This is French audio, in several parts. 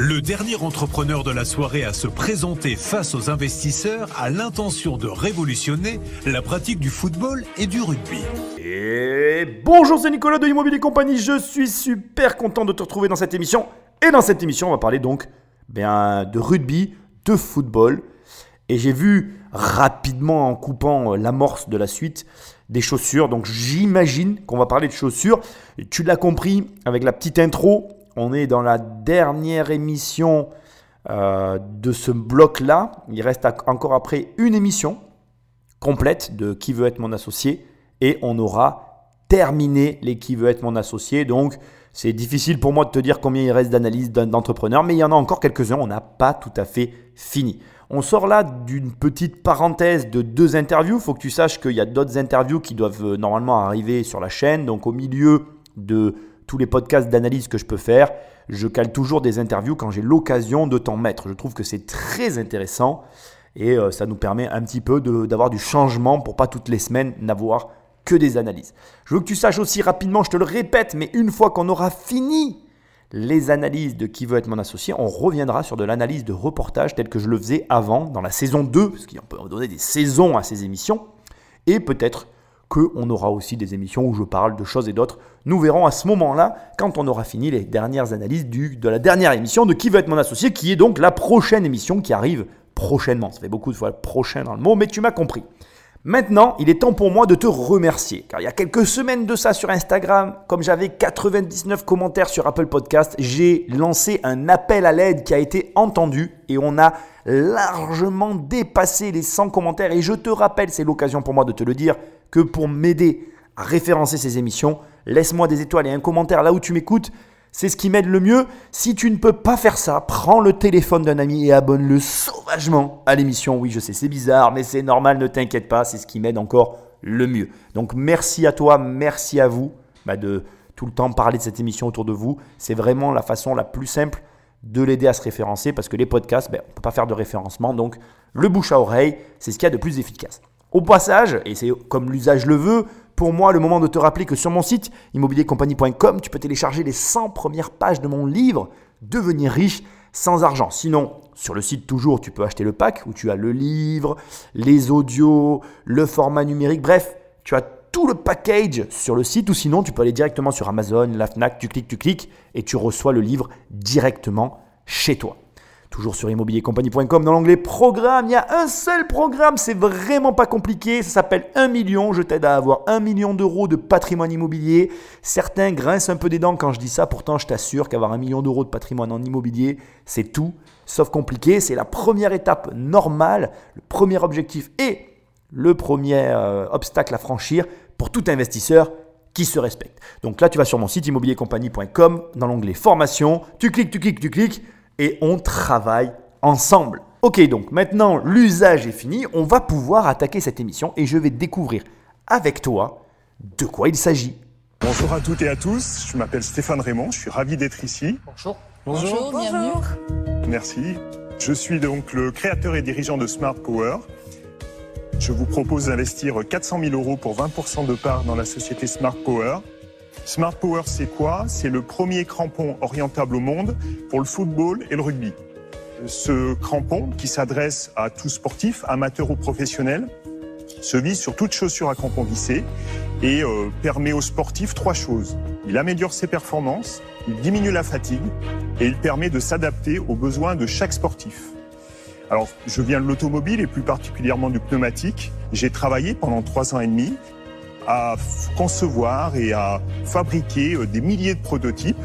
Le dernier entrepreneur de la soirée à se présenter face aux investisseurs a l'intention de révolutionner la pratique du football et du rugby. Et bonjour, c'est Nicolas de Immobilier Compagnie. Je suis super content de te retrouver dans cette émission. Et dans cette émission, on va parler donc bien, de rugby, de football. Et j'ai vu rapidement en coupant l'amorce de la suite des chaussures. Donc j'imagine qu'on va parler de chaussures. Tu l'as compris avec la petite intro. On est dans la dernière émission euh, de ce bloc-là. Il reste encore après une émission complète de Qui veut être mon associé. Et on aura terminé les Qui veut être mon associé. Donc c'est difficile pour moi de te dire combien il reste d'analyses d'entrepreneurs. Mais il y en a encore quelques-uns. On n'a pas tout à fait fini. On sort là d'une petite parenthèse de deux interviews. Il faut que tu saches qu'il y a d'autres interviews qui doivent euh, normalement arriver sur la chaîne. Donc au milieu de tous les podcasts d'analyse que je peux faire, je cale toujours des interviews quand j'ai l'occasion de t'en mettre. Je trouve que c'est très intéressant et euh, ça nous permet un petit peu d'avoir du changement pour pas toutes les semaines n'avoir que des analyses. Je veux que tu saches aussi rapidement, je te le répète, mais une fois qu'on aura fini les analyses de qui veut être mon associé, on reviendra sur de l'analyse de reportage telle que je le faisais avant dans la saison 2, parce qu'on peut donner des saisons à ces émissions, et peut-être qu'on aura aussi des émissions où je parle de choses et d'autres. Nous verrons à ce moment-là, quand on aura fini les dernières analyses de la dernière émission de Qui veut être mon associé, qui est donc la prochaine émission qui arrive prochainement. Ça fait beaucoup de fois prochain dans le mot, mais tu m'as compris. Maintenant, il est temps pour moi de te remercier, car il y a quelques semaines de ça sur Instagram, comme j'avais 99 commentaires sur Apple Podcast, j'ai lancé un appel à l'aide qui a été entendu et on a largement dépassé les 100 commentaires. Et je te rappelle, c'est l'occasion pour moi de te le dire, que pour m'aider à référencer ces émissions, laisse-moi des étoiles et un commentaire là où tu m'écoutes. C'est ce qui m'aide le mieux. Si tu ne peux pas faire ça, prends le téléphone d'un ami et abonne-le sauvagement à l'émission. Oui, je sais, c'est bizarre, mais c'est normal, ne t'inquiète pas, c'est ce qui m'aide encore le mieux. Donc merci à toi, merci à vous bah, de tout le temps parler de cette émission autour de vous. C'est vraiment la façon la plus simple de l'aider à se référencer parce que les podcasts, ben, on ne peut pas faire de référencement. Donc le bouche à oreille, c'est ce qu'il y a de plus efficace. Au passage, et c'est comme l'usage le veut, pour moi le moment de te rappeler que sur mon site immobiliercompagnie.com, tu peux télécharger les 100 premières pages de mon livre Devenir riche sans argent. Sinon, sur le site toujours, tu peux acheter le pack où tu as le livre, les audios, le format numérique, bref, tu as tout le package sur le site ou sinon tu peux aller directement sur Amazon, la Fnac, tu cliques, tu cliques et tu reçois le livre directement chez toi. Toujours sur immobiliercompagnie.com, dans l'onglet programme, il y a un seul programme, c'est vraiment pas compliqué, ça s'appelle 1 million, je t'aide à avoir 1 million d'euros de patrimoine immobilier. Certains grincent un peu des dents quand je dis ça, pourtant je t'assure qu'avoir 1 million d'euros de patrimoine en immobilier, c'est tout, sauf compliqué, c'est la première étape normale, le premier objectif et le premier euh, obstacle à franchir pour tout investisseur qui se respecte. Donc là, tu vas sur mon site immobiliercompagnie.com, dans l'onglet formation, tu cliques, tu cliques, tu cliques, et on travaille ensemble. Ok, donc maintenant l'usage est fini, on va pouvoir attaquer cette émission et je vais découvrir avec toi de quoi il s'agit. Bonjour à toutes et à tous, je m'appelle Stéphane Raymond, je suis ravi d'être ici. Bonjour. Bonjour, bienvenue. Merci. Je suis donc le créateur et dirigeant de Smart Power. Je vous propose d'investir 400 000 euros pour 20% de part dans la société Smart Power. Smart Power, c'est quoi? C'est le premier crampon orientable au monde pour le football et le rugby. Ce crampon, qui s'adresse à tous sportifs, amateurs ou professionnels, se vise sur toute chaussure à crampon vissé et euh, permet aux sportifs trois choses. Il améliore ses performances, il diminue la fatigue et il permet de s'adapter aux besoins de chaque sportif. Alors, je viens de l'automobile et plus particulièrement du pneumatique. J'ai travaillé pendant trois ans et demi à concevoir et à fabriquer euh, des milliers de prototypes.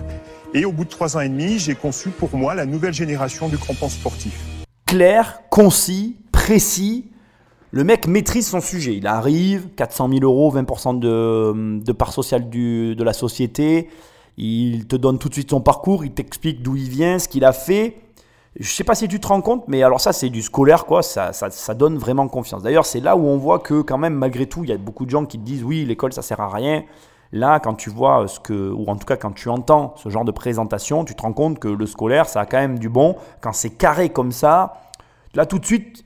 Et au bout de trois ans et demi, j'ai conçu pour moi la nouvelle génération du crampon sportif. Clair, concis, précis. Le mec maîtrise son sujet. Il arrive, 400 000 euros, 20% de, de part sociale de la société. Il te donne tout de suite son parcours, il t'explique d'où il vient, ce qu'il a fait. Je sais pas si tu te rends compte, mais alors ça, c'est du scolaire, quoi. Ça, ça, donne vraiment confiance. D'ailleurs, c'est là où on voit que, quand même, malgré tout, il y a beaucoup de gens qui te disent oui, l'école, ça sert à rien. Là, quand tu vois ce que, ou en tout cas quand tu entends ce genre de présentation, tu te rends compte que le scolaire, ça a quand même du bon. Quand c'est carré comme ça, là, tout de suite,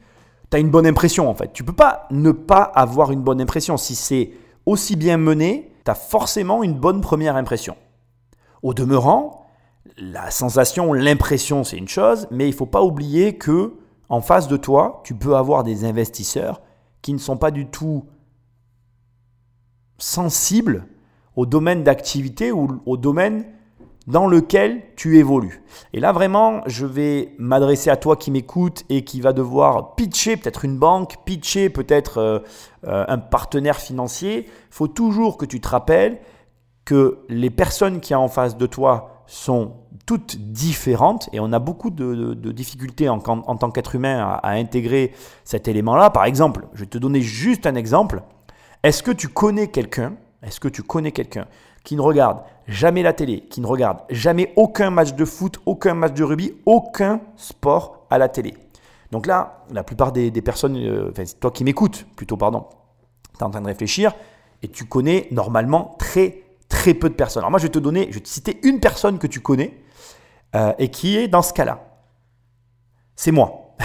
tu as une bonne impression, en fait. Tu peux pas ne pas avoir une bonne impression. Si c'est aussi bien mené, tu as forcément une bonne première impression. Au demeurant, la sensation, l'impression, c'est une chose, mais il ne faut pas oublier que en face de toi, tu peux avoir des investisseurs qui ne sont pas du tout sensibles au domaine d'activité ou au domaine dans lequel tu évolues. Et là, vraiment, je vais m'adresser à toi qui m'écoute et qui va devoir pitcher peut-être une banque, pitcher peut-être euh, euh, un partenaire financier. Il faut toujours que tu te rappelles que les personnes qui sont en face de toi sont toutes différentes et on a beaucoup de, difficultés en, tant qu'être humain à, intégrer cet élément-là. Par exemple, je vais te donner juste un exemple. Est-ce que tu connais quelqu'un Est-ce que tu connais quelqu'un qui ne regarde jamais la télé, qui ne regarde jamais aucun match de foot, aucun match de rugby, aucun sport à la télé? Donc là, la plupart des, personnes, euh, enfin, toi qui m'écoutes plutôt, pardon, tu es en train de réfléchir et tu connais normalement très très peu de personnes. Alors moi, je vais te donner, je vais te citer une personne que tu connais euh, et qui est dans ce cas-là. C'est moi.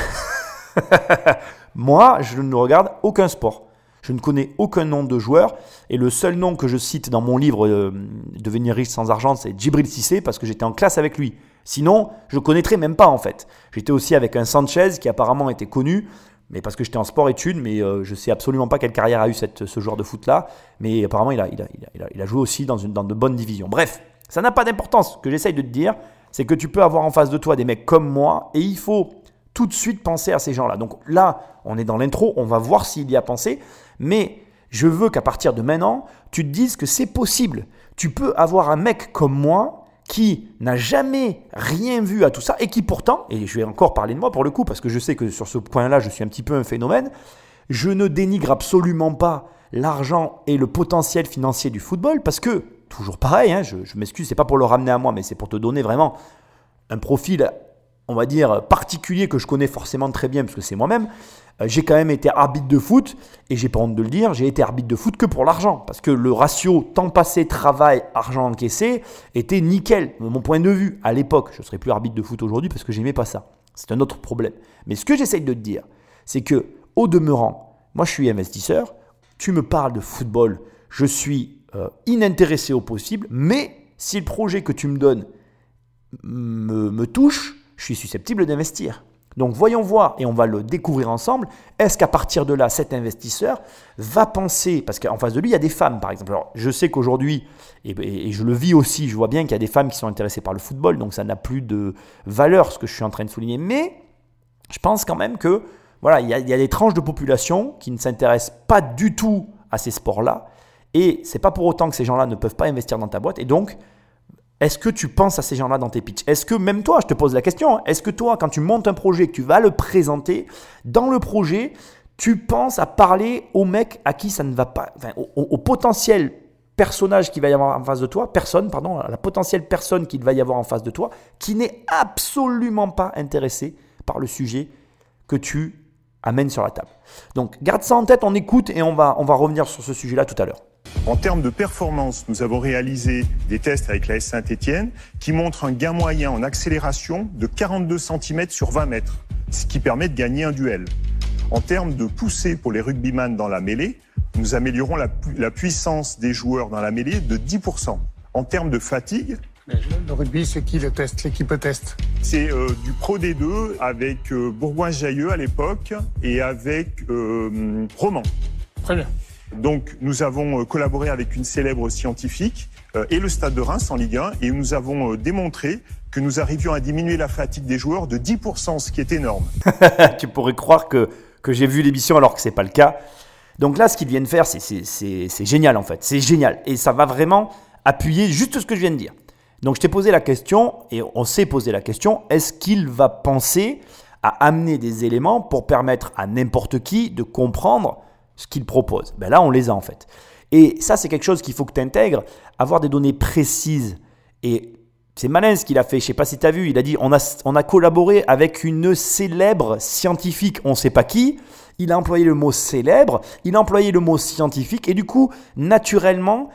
moi, je ne regarde aucun sport. Je ne connais aucun nom de joueur et le seul nom que je cite dans mon livre euh, Devenir riche sans argent, c'est Djibril Cissé parce que j'étais en classe avec lui. Sinon, je ne connaîtrais même pas en fait. J'étais aussi avec un Sanchez qui apparemment était connu, mais parce que j'étais en sport-études, mais euh, je ne sais absolument pas quelle carrière a eu ce joueur de foot-là. Mais apparemment, il a, joué aussi dans, dans de bonnes divisions. Bref, ça n'a pas d'importance. Ce que j'essaye de te dire, c'est que tu peux avoir en face de toi des mecs comme moi et il faut tout de suite penser à ces gens-là. Donc là, on est dans l'intro, on va voir s'il y a pensé. Mais je veux qu'à partir de maintenant, tu te dises que c'est possible. Tu peux avoir un mec comme moi qui n'a jamais rien vu à tout ça et qui pourtant, et je vais encore parler de moi pour le coup, parce que je sais que sur ce point-là, je suis un petit peu un phénomène, je ne dénigre absolument pas l'argent et le potentiel financier du football, parce que, toujours pareil, hein, je, je m'excuse, c'est pas pour le ramener à moi, mais c'est pour te donner vraiment un profil on va dire, particulier que je connais forcément très bien parce que c'est moi-même, j'ai quand même été arbitre de foot et j'ai pas honte de le dire, j'ai été arbitre de foot que pour l'argent parce que le ratio temps passé, travail, argent encaissé était nickel. Mon point de vue, à l'époque, je serais plus arbitre de foot aujourd'hui parce que j'aimais pas ça. C'est un autre problème. Mais ce que j'essaye de te dire, c'est que au demeurant, moi je suis investisseur, tu me parles de football, je suis euh, inintéressé au possible, mais si le projet que tu me donnes me touche, je suis susceptible d'investir. Donc voyons voir, et on va le découvrir ensemble, est-ce qu'à partir de là, cet investisseur va penser, parce qu'en face de lui, il y a des femmes par exemple. Alors je sais qu'aujourd'hui, et, je le vis aussi, je vois bien qu'il y a des femmes qui sont intéressées par le football, donc ça n'a plus de valeur ce que je suis en train de souligner, mais je pense quand même que voilà, il y a, il y a des tranches de population qui ne s'intéressent pas du tout à ces sports-là, et c'est pas pour autant que ces gens-là ne peuvent pas investir dans ta boîte, et donc est-ce que tu penses à ces gens-là dans tes pitchs? Est-ce que même toi, je te pose la question, hein, est-ce que toi, quand tu montes un projet, que tu vas le présenter, dans le projet, tu penses à parler au mec à qui ça ne va pas, enfin, au, potentiel personnage qu'il va y avoir en face de toi, personne, pardon, la potentielle personne qu'il va y avoir en face de toi, qui n'est absolument pas intéressé par le sujet que tu amènes sur la table. Donc garde ça en tête, on écoute et on va, on va revenir sur ce sujet-là tout à l'heure. En termes de performance, nous avons réalisé des tests avec la S Saint-Etienne qui montrent un gain moyen en accélération de 42 cm sur 20 mètres, ce qui permet de gagner un duel. En termes de poussée pour les rugbyman dans la mêlée, nous améliorons la, puissance des joueurs dans la mêlée de 10%. En termes de fatigue, le rugby, c'est qui le test, l'équipe test? C'est euh, du Pro D2 avec euh, Bourgoin-Jailleux à l'époque et avec euh, Roman. Très bien. Donc nous avons euh, collaboré avec une célèbre scientifique euh, et le Stade de Reims en Ligue 1 et nous avons euh, démontré que nous arrivions à diminuer la fatigue des joueurs de 10%, ce qui est énorme. tu pourrais croire que, que j'ai vu l'émission alors que ce n'est pas le cas. Donc là, ce qu'ils viennent faire, c'est génial en fait. C'est génial. Et ça va vraiment appuyer juste ce que je viens de dire. Donc je t'ai posé la question, et on s'est posé la question, est-ce qu'il va penser à amener des éléments pour permettre à n'importe qui de comprendre ce qu'il propose. Ben là, on les a en fait. Et ça, c'est quelque chose qu'il faut que tu intègres, avoir des données précises. Et c'est malin ce qu'il a fait, je sais pas si tu as vu, il a dit on a, on a collaboré avec une célèbre scientifique, on ne sait pas qui, il a employé le mot célèbre, il a employé le mot scientifique, et du coup, naturellement,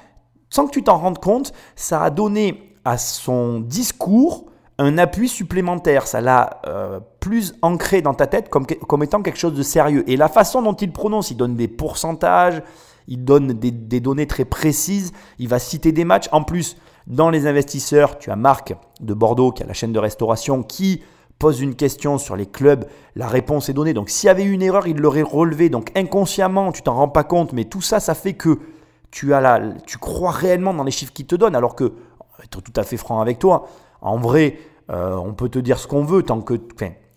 sans que tu t'en rendes compte, ça a donné à son discours un appui supplémentaire, ça l'a euh, plus ancré dans ta tête comme, étant quelque chose de sérieux. Et la façon dont il prononce, il donne des pourcentages, il donne des, données très précises, il va citer des matchs. En plus, dans les investisseurs, tu as Marc de Bordeaux qui a la chaîne de restauration qui pose une question sur les clubs, la réponse est donnée. Donc s'il y avait une erreur, il l'aurait relevé. Donc inconsciemment, tu t'en rends pas compte, mais tout ça, ça fait que tu, as la, tu crois réellement dans les chiffres qu'il te donne, alors que, être tout à fait franc avec toi, en vrai, euh, on peut te dire ce qu'on veut tant que...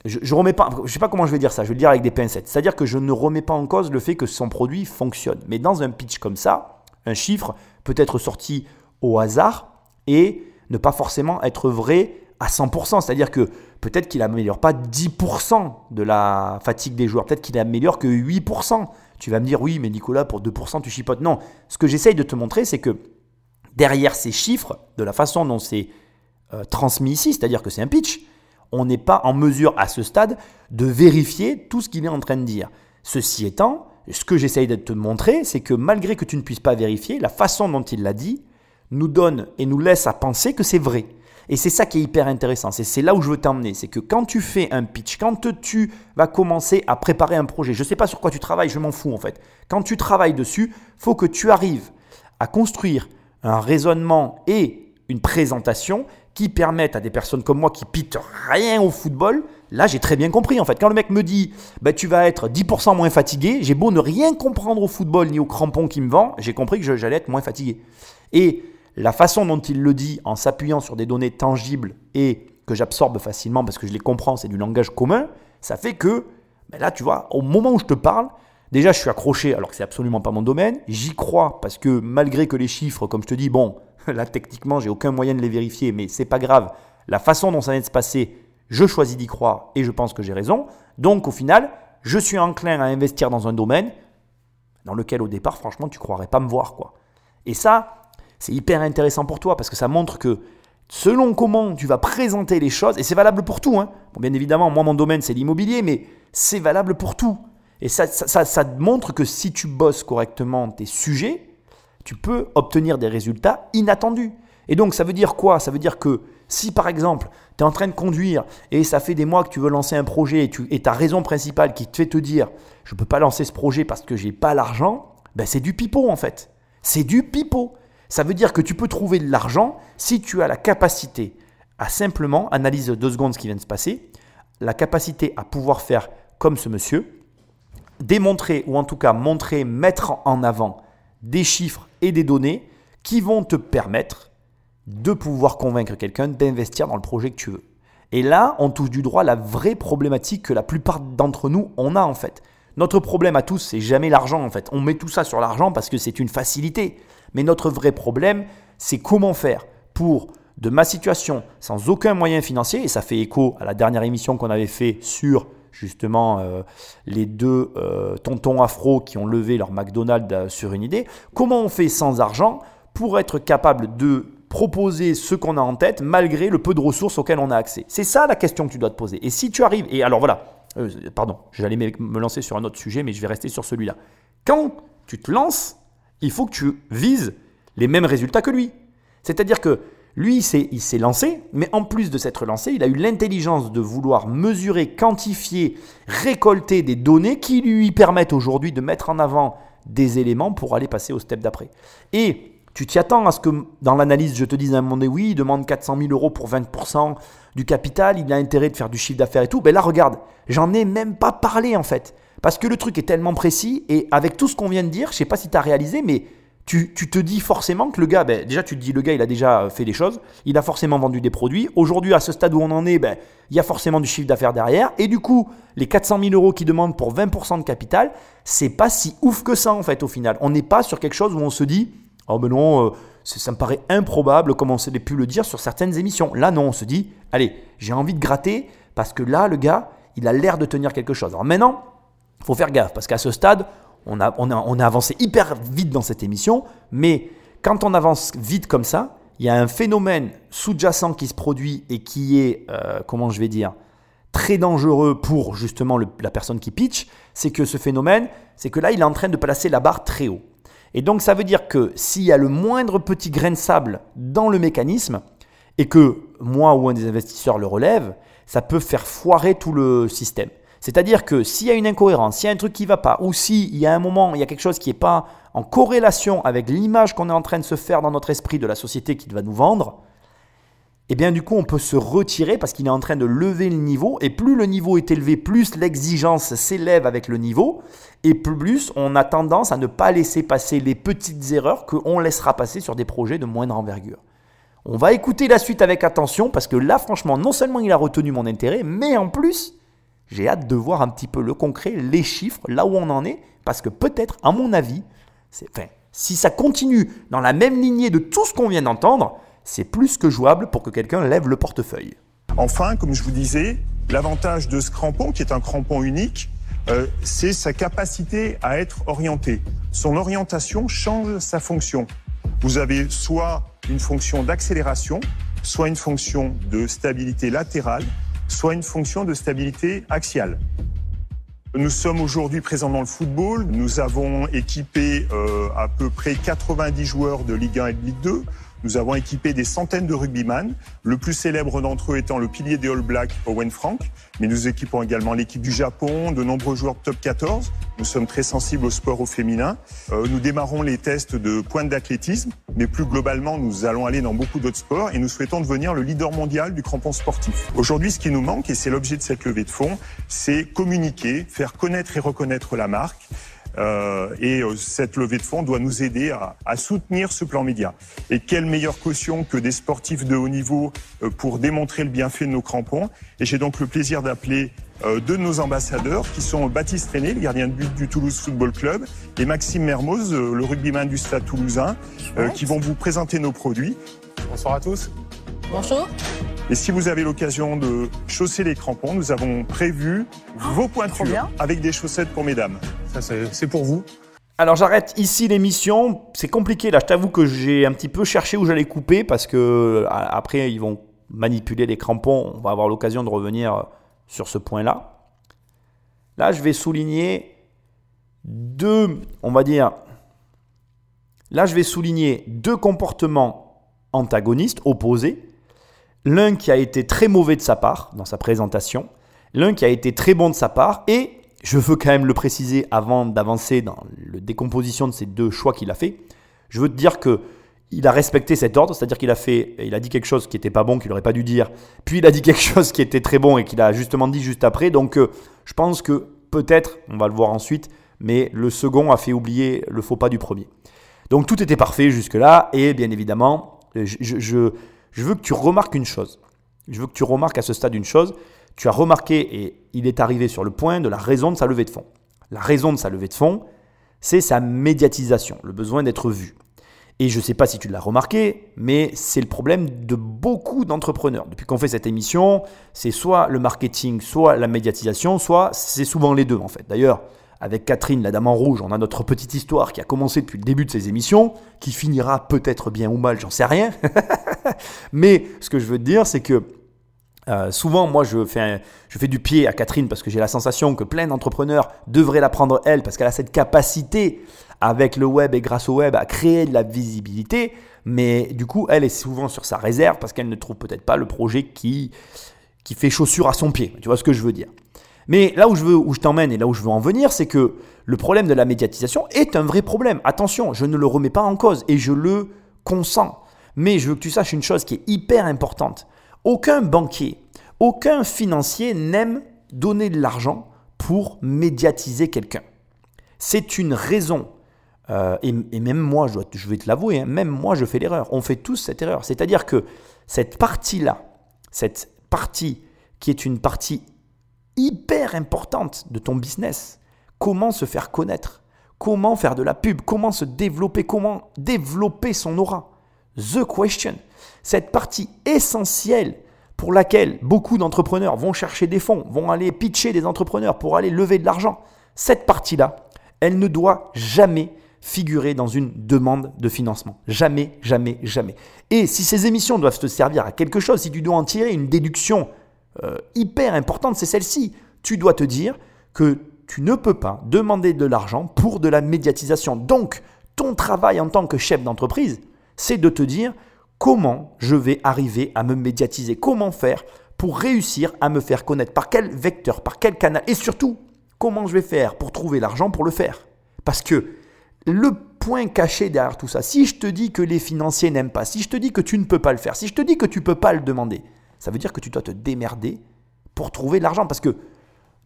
je, je remets pas, je sais pas comment je vais dire ça, je vais le dire avec des pincettes. C'est-à-dire que je ne remets pas en cause le fait que son produit fonctionne. Mais dans un pitch comme ça, un chiffre peut être sorti au hasard et ne pas forcément être vrai à 100%. C'est-à-dire que peut-être qu'il n'améliore pas 10% de la fatigue des joueurs, peut-être qu'il améliore que 8%. Tu vas me dire, oui, mais Nicolas, pour 2%, tu chipotes. Non, ce que j'essaye de te montrer, c'est que derrière ces chiffres, de la façon dont c'est euh, transmis ici, c'est-à-dire que c'est un pitch, on n'est pas en mesure à ce stade de vérifier tout ce qu'il est en train de dire. Ceci étant, ce que j'essaye de te montrer, c'est que malgré que tu ne puisses pas vérifier, la façon dont il l'a dit nous donne et nous laisse à penser que c'est vrai. Et c'est ça qui est hyper intéressant. C'est là où je veux t'emmener. C'est que quand tu fais un pitch, quand tu vas commencer à préparer un projet, je ne sais pas sur quoi tu travailles, je m'en fous en fait. Quand tu travailles dessus, faut que tu arrives à construire un raisonnement et une présentation qui permettent à des personnes comme moi qui pitent rien au football. Là, j'ai très bien compris en fait. Quand le mec me dit bah, tu vas être 10% moins fatigué, j'ai beau ne rien comprendre au football ni au crampon qui me vend, j'ai compris que j'allais être moins fatigué. Et la façon dont il le dit en s'appuyant sur des données tangibles et que j'absorbe facilement parce que je les comprends, c'est du langage commun, ça fait que ben là, tu vois, au moment où je te parle, déjà je suis accroché alors que c'est absolument pas mon domaine, j'y crois parce que malgré que les chiffres, comme je te dis, bon, là techniquement j'ai aucun moyen de les vérifier, mais c'est pas grave, la façon dont ça vient de se passer, je choisis d'y croire et je pense que j'ai raison. Donc au final, je suis enclin à investir dans un domaine dans lequel au départ, franchement, tu croirais pas me voir quoi. Et ça, c'est hyper intéressant pour toi parce que ça montre que selon comment tu vas présenter les choses, et c'est valable pour tout, hein. bien évidemment, moi mon domaine c'est l'immobilier, mais c'est valable pour tout. Et ça, ça, ça, montre que si tu bosses correctement tes sujets, tu peux obtenir des résultats inattendus. Et donc ça veut dire quoi? Ça veut dire que si par exemple tu es en train de conduire et ça fait des mois que tu veux lancer un projet et, tu, ta raison principale qui te fait te dire je ne peux pas lancer ce projet parce que j'ai pas l'argent, ben c'est du pipeau en fait. C'est du pipeau. Ça veut dire que tu peux trouver de l'argent si tu as la capacité à simplement, analyse deux secondes ce qui vient de se passer, la capacité à pouvoir faire comme ce monsieur, démontrer ou en tout cas montrer, mettre en avant des chiffres et des données qui vont te permettre de pouvoir convaincre quelqu'un d'investir dans le projet que tu veux. Et là, on touche du droit la vraie problématique que la plupart d'entre nous, on a en fait. Notre problème à tous, c'est jamais l'argent en fait. On met tout ça sur l'argent parce que c'est une facilité. Mais notre vrai problème, c'est comment faire pour, de ma situation, sans aucun moyen financier, et ça fait écho à la dernière émission qu'on avait fait sur justement euh, les deux euh, tontons afro qui ont levé leur McDonald's euh, sur une idée, comment on fait sans argent pour être capable de proposer ce qu'on a en tête malgré le peu de ressources auxquelles on a accès? C'est ça la question que tu dois te poser. Et si tu arrives, et alors voilà, pardon, j'allais me lancer sur un autre sujet, mais je vais rester sur celui-là. Quand tu te lances, il faut que tu vises les mêmes résultats que lui. C'est-à-dire que lui, il s'est lancé, mais en plus de s'être lancé, il a eu l'intelligence de vouloir mesurer, quantifier, récolter des données qui lui permettent aujourd'hui de mettre en avant des éléments pour aller passer au step d'après. Et tu t'y attends à ce que dans l'analyse, je te dise à un moment donné, oui, il demande 400 000 euros pour 20% du capital, il a intérêt de faire du chiffre d'affaires et tout. Ben là, regarde, j'en ai même pas parlé en fait. Parce que le truc est tellement précis et avec tout ce qu'on vient de dire, je sais pas si tu as réalisé, mais tu, te dis forcément que le gars, ben, déjà tu te dis le gars il a déjà fait des choses, il a forcément vendu des produits. Aujourd'hui à ce stade où on en est, ben, il y a forcément du chiffre d'affaires derrière. Et du coup, les 400 000 euros qu'il demande pour 20% de capital, c'est pas si ouf que ça en fait au final. On n'est pas sur quelque chose où on se dit, oh ben non, euh, ça me paraît improbable comme on s'est pu le dire sur certaines émissions. Là non, on se dit, allez, j'ai envie de gratter parce que là le gars, il a l'air de tenir quelque chose. Alors maintenant, faut faire gaffe parce qu'à ce stade, on a, avancé hyper vite dans cette émission, mais quand on avance vite comme ça, il y a un phénomène sous-jacent qui se produit et qui est, euh, comment je vais dire, très dangereux pour justement la personne qui pitch, c'est que ce phénomène, c'est que là, il est en train de placer la barre très haut. Et donc, ça veut dire que s'il y a le moindre petit grain de sable dans le mécanisme, et que moi ou un des investisseurs le relève, ça peut faire foirer tout le système. C'est-à-dire que s'il y a une incohérence, s'il y a un truc qui ne va pas, ou s'il y a un moment, il y a quelque chose qui n'est pas en corrélation avec l'image qu'on est en train de se faire dans notre esprit de la société qui va nous vendre, eh bien du coup on peut se retirer parce qu'il est en train de lever le niveau, et plus le niveau est élevé, plus l'exigence s'élève avec le niveau, et plus on a tendance à ne pas laisser passer les petites erreurs qu'on laissera passer sur des projets de moindre envergure. On va écouter la suite avec attention parce que là franchement non seulement il a retenu mon intérêt, mais en plus j'ai hâte de voir un petit peu le concret, les chiffres, là où on en est, parce que peut-être, à mon avis, si ça continue dans la même lignée de tout ce qu'on vient d'entendre, c'est plus que jouable pour que quelqu'un lève le portefeuille. Enfin, comme je vous disais, l'avantage de ce crampon, qui est un crampon unique, euh, c'est sa capacité à être orienté. Son orientation change sa fonction. Vous avez soit une fonction d'accélération, soit une fonction de stabilité latérale, soit une fonction de stabilité axiale. Nous sommes aujourd'hui présents dans le football. Nous avons équipé euh, à peu près 90 joueurs de Ligue 1 et de Ligue 2. Nous avons équipé des centaines de rugbyman, le plus célèbre d'entre eux étant le pilier des All Blacks, Owen Frank. Mais nous équipons également l'équipe du Japon, de nombreux joueurs de top 14. Nous sommes très sensibles au sport au féminin. Euh, nous démarrons les tests de pointe d'athlétisme, mais plus globalement, nous allons aller dans beaucoup d'autres sports et nous souhaitons devenir le leader mondial du crampon sportif. Aujourd'hui, ce qui nous manque, et c'est l'objet de cette levée de fonds, c'est communiquer, faire connaître et reconnaître la marque, et euh, cette levée de fonds doit nous aider à, à, soutenir ce plan média. Et quelle meilleure caution que des sportifs de haut niveau euh, pour démontrer le bienfait de nos crampons. Et j'ai donc le plaisir d'appeler deux de nos ambassadeurs, qui sont Baptiste René, le gardien de but du Toulouse Football Club, et Maxime Mermoz, le rugbyman du Stade toulousain, qui vont vous présenter nos produits. Bonsoir à tous. Bonjour. Et si vous avez l'occasion de chausser les crampons, nous avons prévu vos pointures avec des chaussettes pour mesdames. Ça, c'est pour vous. Alors j'arrête ici l'émission. C'est compliqué là. Je t'avoue que j'ai un petit peu cherché où j'allais couper parce que après ils vont manipuler les crampons. On va avoir l'occasion de revenir sur ce point-là. Là, je vais souligner deux, on va dire. Là, je vais souligner deux comportements antagonistes, opposés l'un qui a été très mauvais de sa part dans sa présentation, l'un qui a été très bon de sa part, et je veux quand même le préciser avant d'avancer dans la décomposition de ces deux choix qu'il a fait, je veux te dire que il a respecté cet ordre, c'est-à-dire qu'il a fait, il a dit quelque chose qui n'était pas bon, qu'il n'aurait pas dû dire, puis il a dit quelque chose qui était très bon et qu'il a justement dit juste après. Donc, euh, je pense que peut-être, on va le voir ensuite, mais le second a fait oublier le faux pas du premier. Donc tout était parfait jusque-là, et bien évidemment, je, je veux que tu remarques une chose. Je veux que tu remarques à ce stade une chose. Tu as remarqué, et il est arrivé sur le point de la raison de sa levée de fonds. La raison de sa levée de fonds, c'est sa médiatisation, le besoin d'être vu. Et je ne sais pas si tu l'as remarqué, mais c'est le problème de beaucoup d'entrepreneurs. Depuis qu'on fait cette émission, c'est soit le marketing, soit la médiatisation, soit c'est souvent les deux en fait. D'ailleurs, avec Catherine, la dame en rouge, on a notre petite histoire qui a commencé depuis le début de ces émissions, qui finira peut-être bien ou mal, j'en sais rien. Mais ce que je veux te dire, c'est que euh, souvent, moi, je fais, du pied à Catherine parce que j'ai la sensation que plein d'entrepreneurs devraient la prendre elle parce qu'elle a cette capacité avec le web et grâce au web à créer de la visibilité. Mais du coup, elle est souvent sur sa réserve parce qu'elle ne trouve peut-être pas le projet qui, qui fait chaussure à son pied. Tu vois ce que je veux dire? Mais là où je veux, où je t'emmène et là où je veux en venir, c'est que le problème de la médiatisation est un vrai problème. Attention, je ne le remets pas en cause et je le consens. Mais je veux que tu saches une chose qui est hyper importante. Aucun banquier, aucun financier n'aime donner de l'argent pour médiatiser quelqu'un. C'est une raison. Euh, et, même moi, je, vais te l'avouer, hein, même moi, je fais l'erreur. On fait tous cette erreur. C'est-à-dire que cette partie-là, cette partie qui est une partie hyper importante de ton business. Comment se faire connaître Comment faire de la pub Comment se développer Comment développer son aura The question. Cette partie essentielle pour laquelle beaucoup d'entrepreneurs vont chercher des fonds, vont aller pitcher des entrepreneurs pour aller lever de l'argent. Cette partie-là, elle ne doit jamais figurer dans une demande de financement. Jamais, jamais, jamais. Et si ces émissions doivent te servir à quelque chose, si tu dois en tirer une déduction euh, hyper importante, c'est celle-ci. Tu dois te dire que tu ne peux pas demander de l'argent pour de la médiatisation. Donc, ton travail en tant que chef d'entreprise, c'est de te dire comment je vais arriver à me médiatiser, comment faire pour réussir à me faire connaître Par quel vecteur Par quel canal Et surtout, comment je vais faire pour trouver l'argent pour le faire Parce que le point caché derrière tout ça, si je te dis que les financiers n'aiment pas, si je te dis que tu ne peux pas le faire, si je te dis que tu ne peux pas le demander, ça veut dire que tu dois te démerder pour trouver de l'argent. Parce que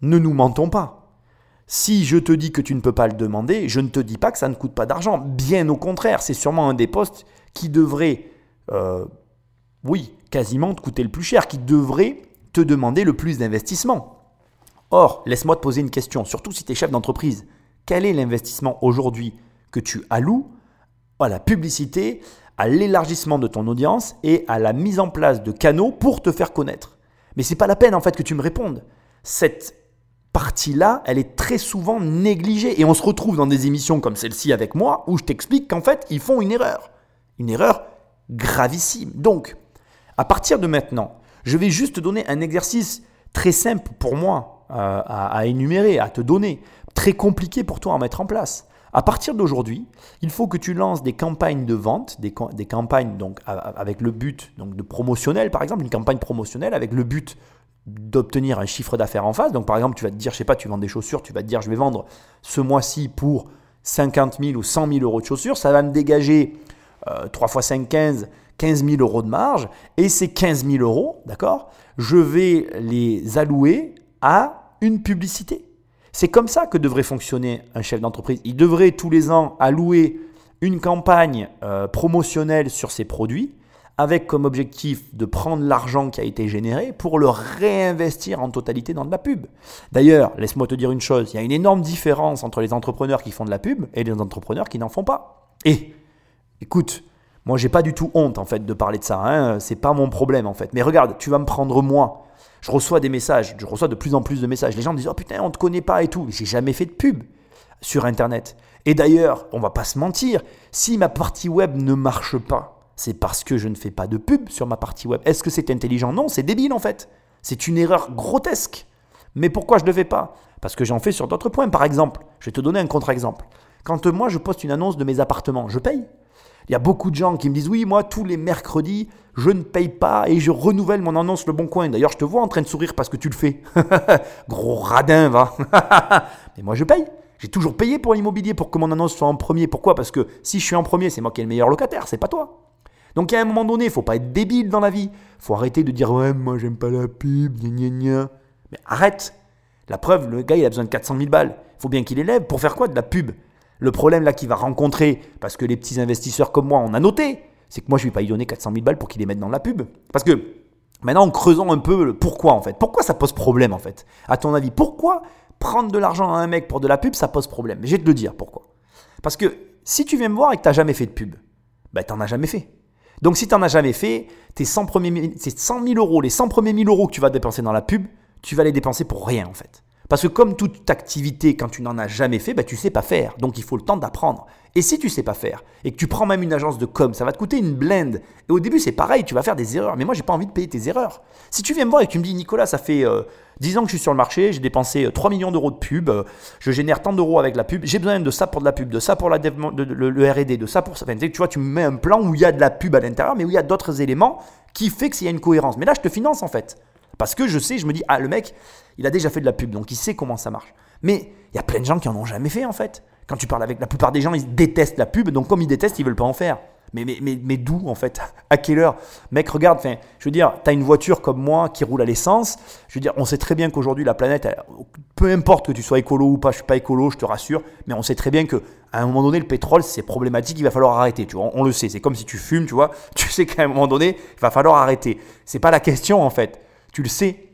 ne nous mentons pas. Si je te dis que tu ne peux pas le demander, je ne te dis pas que ça ne coûte pas d'argent. Bien au contraire, c'est sûrement un des postes qui devrait, euh, oui, quasiment te coûter le plus cher, qui devrait te demander le plus d'investissement. Or, laisse-moi te poser une question, surtout si tu es chef d'entreprise. Quel est l'investissement aujourd'hui que tu alloues à la publicité, à l'élargissement de ton audience et à la mise en place de canaux pour te faire connaître Mais c'est pas la peine en fait que tu me répondes. Cette partie-là, elle est très souvent négligée. Et on se retrouve dans des émissions comme celle-ci avec moi, où je t'explique qu'en fait, ils font une erreur. Une erreur gravissime. Donc, à partir de maintenant, je vais juste te donner un exercice très simple pour moi euh, à, énumérer, à te donner, très compliqué pour toi à mettre en place. À partir d'aujourd'hui, il faut que tu lances des campagnes de vente, des, campagnes donc avec le but donc de promotionnel par exemple, une campagne promotionnelle avec le but d'obtenir un chiffre d'affaires en face. Donc par exemple, tu vas te dire, je sais pas, tu vends des chaussures, tu vas te dire, je vais vendre ce mois-ci pour 50 000 ou 100 000 euros de chaussures, ça va me dégager 3 x 5, 15, 15 000 euros de marge. Et ces 15 000 euros, d'accord, je vais les allouer à une publicité. C'est comme ça que devrait fonctionner un chef d'entreprise. Il devrait tous les ans allouer une campagne euh, promotionnelle sur ses produits avec comme objectif de prendre l'argent qui a été généré pour le réinvestir en totalité dans de la pub. D'ailleurs, laisse-moi te dire une chose, il y a une énorme différence entre les entrepreneurs qui font de la pub et les entrepreneurs qui n'en font pas. Et écoute, moi j'ai pas du tout honte en fait de parler de ça, hein, c'est pas mon problème en fait. Mais regarde, tu vas me prendre moi. Je reçois des messages, je reçois de plus en plus de messages. Les gens disent "Oh putain, on te connaît pas et tout." J'ai jamais fait de pub sur internet. Et d'ailleurs, on va pas se mentir, si ma partie web ne marche pas, c'est parce que je ne fais pas de pub sur ma partie web. Est-ce que c'est intelligent? Non, c'est débile en fait. C'est une erreur grotesque. Mais pourquoi je ne le fais pas? Parce que j'en fais sur d'autres points. Par exemple, je vais te donner un contre-exemple. Quand moi je poste une annonce de mes appartements, je paye. Il y a beaucoup de gens qui me disent oui, moi tous les mercredis, je ne paye pas et je renouvelle mon annonce Le Bon Coin. D'ailleurs, je te vois en train de sourire parce que tu le fais. Gros radin, va. Mais moi je paye. J'ai toujours payé pour l'immobilier pour que mon annonce soit en premier. Pourquoi? Parce que si je suis en premier, c'est moi qui ai le meilleur locataire, c'est pas toi. Donc à un moment donné, il faut pas être débile dans la vie. Faut arrêter de dire ouais, moi j'aime pas la pub, gna gna gna. Mais arrête. La preuve, le gars il a besoin de 400 000 balles. Il faut bien qu'il élève. Pour faire quoi? De la pub Le problème là qu'il va rencontrer, parce que les petits investisseurs comme moi, on a noté, c'est que moi je ne vais pas lui donner 400 000 balles pour qu'il les mette dans la pub. Parce que maintenant, en creusant un peu le pourquoi en fait, pourquoi ça pose problème en fait? À ton avis, pourquoi prendre de l'argent à un mec pour de la pub, ça pose problème? Je vais te le dire pourquoi. Parce que si tu viens me voir et que tu n'as jamais fait de pub, tu n'en as jamais fait. Donc si tu n'en as jamais fait, tes 100 premiers, 100 000 euros, les 100 premiers 1000 euros que tu vas dépenser dans la pub, tu vas les dépenser pour rien en fait. Parce que comme toute activité, quand tu n'en as jamais fait, bah, tu sais pas faire. Donc il faut le temps d'apprendre. Et si tu sais pas faire, et que tu prends même une agence de com, ça va te coûter une blende. Et au début, c'est pareil, tu vas faire des erreurs. Mais moi, j'ai pas envie de payer tes erreurs. Si tu viens me voir et que tu me dis, Nicolas, ça fait 10 euh, ans que je suis sur le marché, j'ai dépensé 3 euh, millions d'euros de pub, euh, je génère tant d'euros avec la pub, j'ai besoin de ça pour de la pub, de ça pour le, RD, de ça pour ça. tu vois, tu me mets un plan où il y a de la pub à l'intérieur, mais où il y a d'autres éléments qui fait qu'il y a une cohérence. Mais là, je te finance en fait. Parce que je sais, je me dis, ah, le mec, il a déjà fait de la pub, donc il sait comment ça marche. Mais il y a plein de gens qui en ont jamais fait en fait. Quand tu parles avec la plupart des gens, ils détestent la pub, donc comme ils détestent, ils veulent pas en faire. Mais, mais, mais, mais d'où en fait À quelle heure? Mec, regarde, je veux dire, tu as une voiture comme moi qui roule à l'essence. Je veux dire, on sait très bien qu'aujourd'hui, la planète, peu importe que tu sois écolo ou pas, je suis pas écolo, je te rassure, mais on sait très bien qu'à un moment donné, le pétrole, c'est problématique, il va falloir arrêter. Tu vois, on, le sait, c'est comme si tu fumes, tu vois, tu sais qu'à un moment donné, il va falloir arrêter. C'est pas la question en fait. Tu le sais,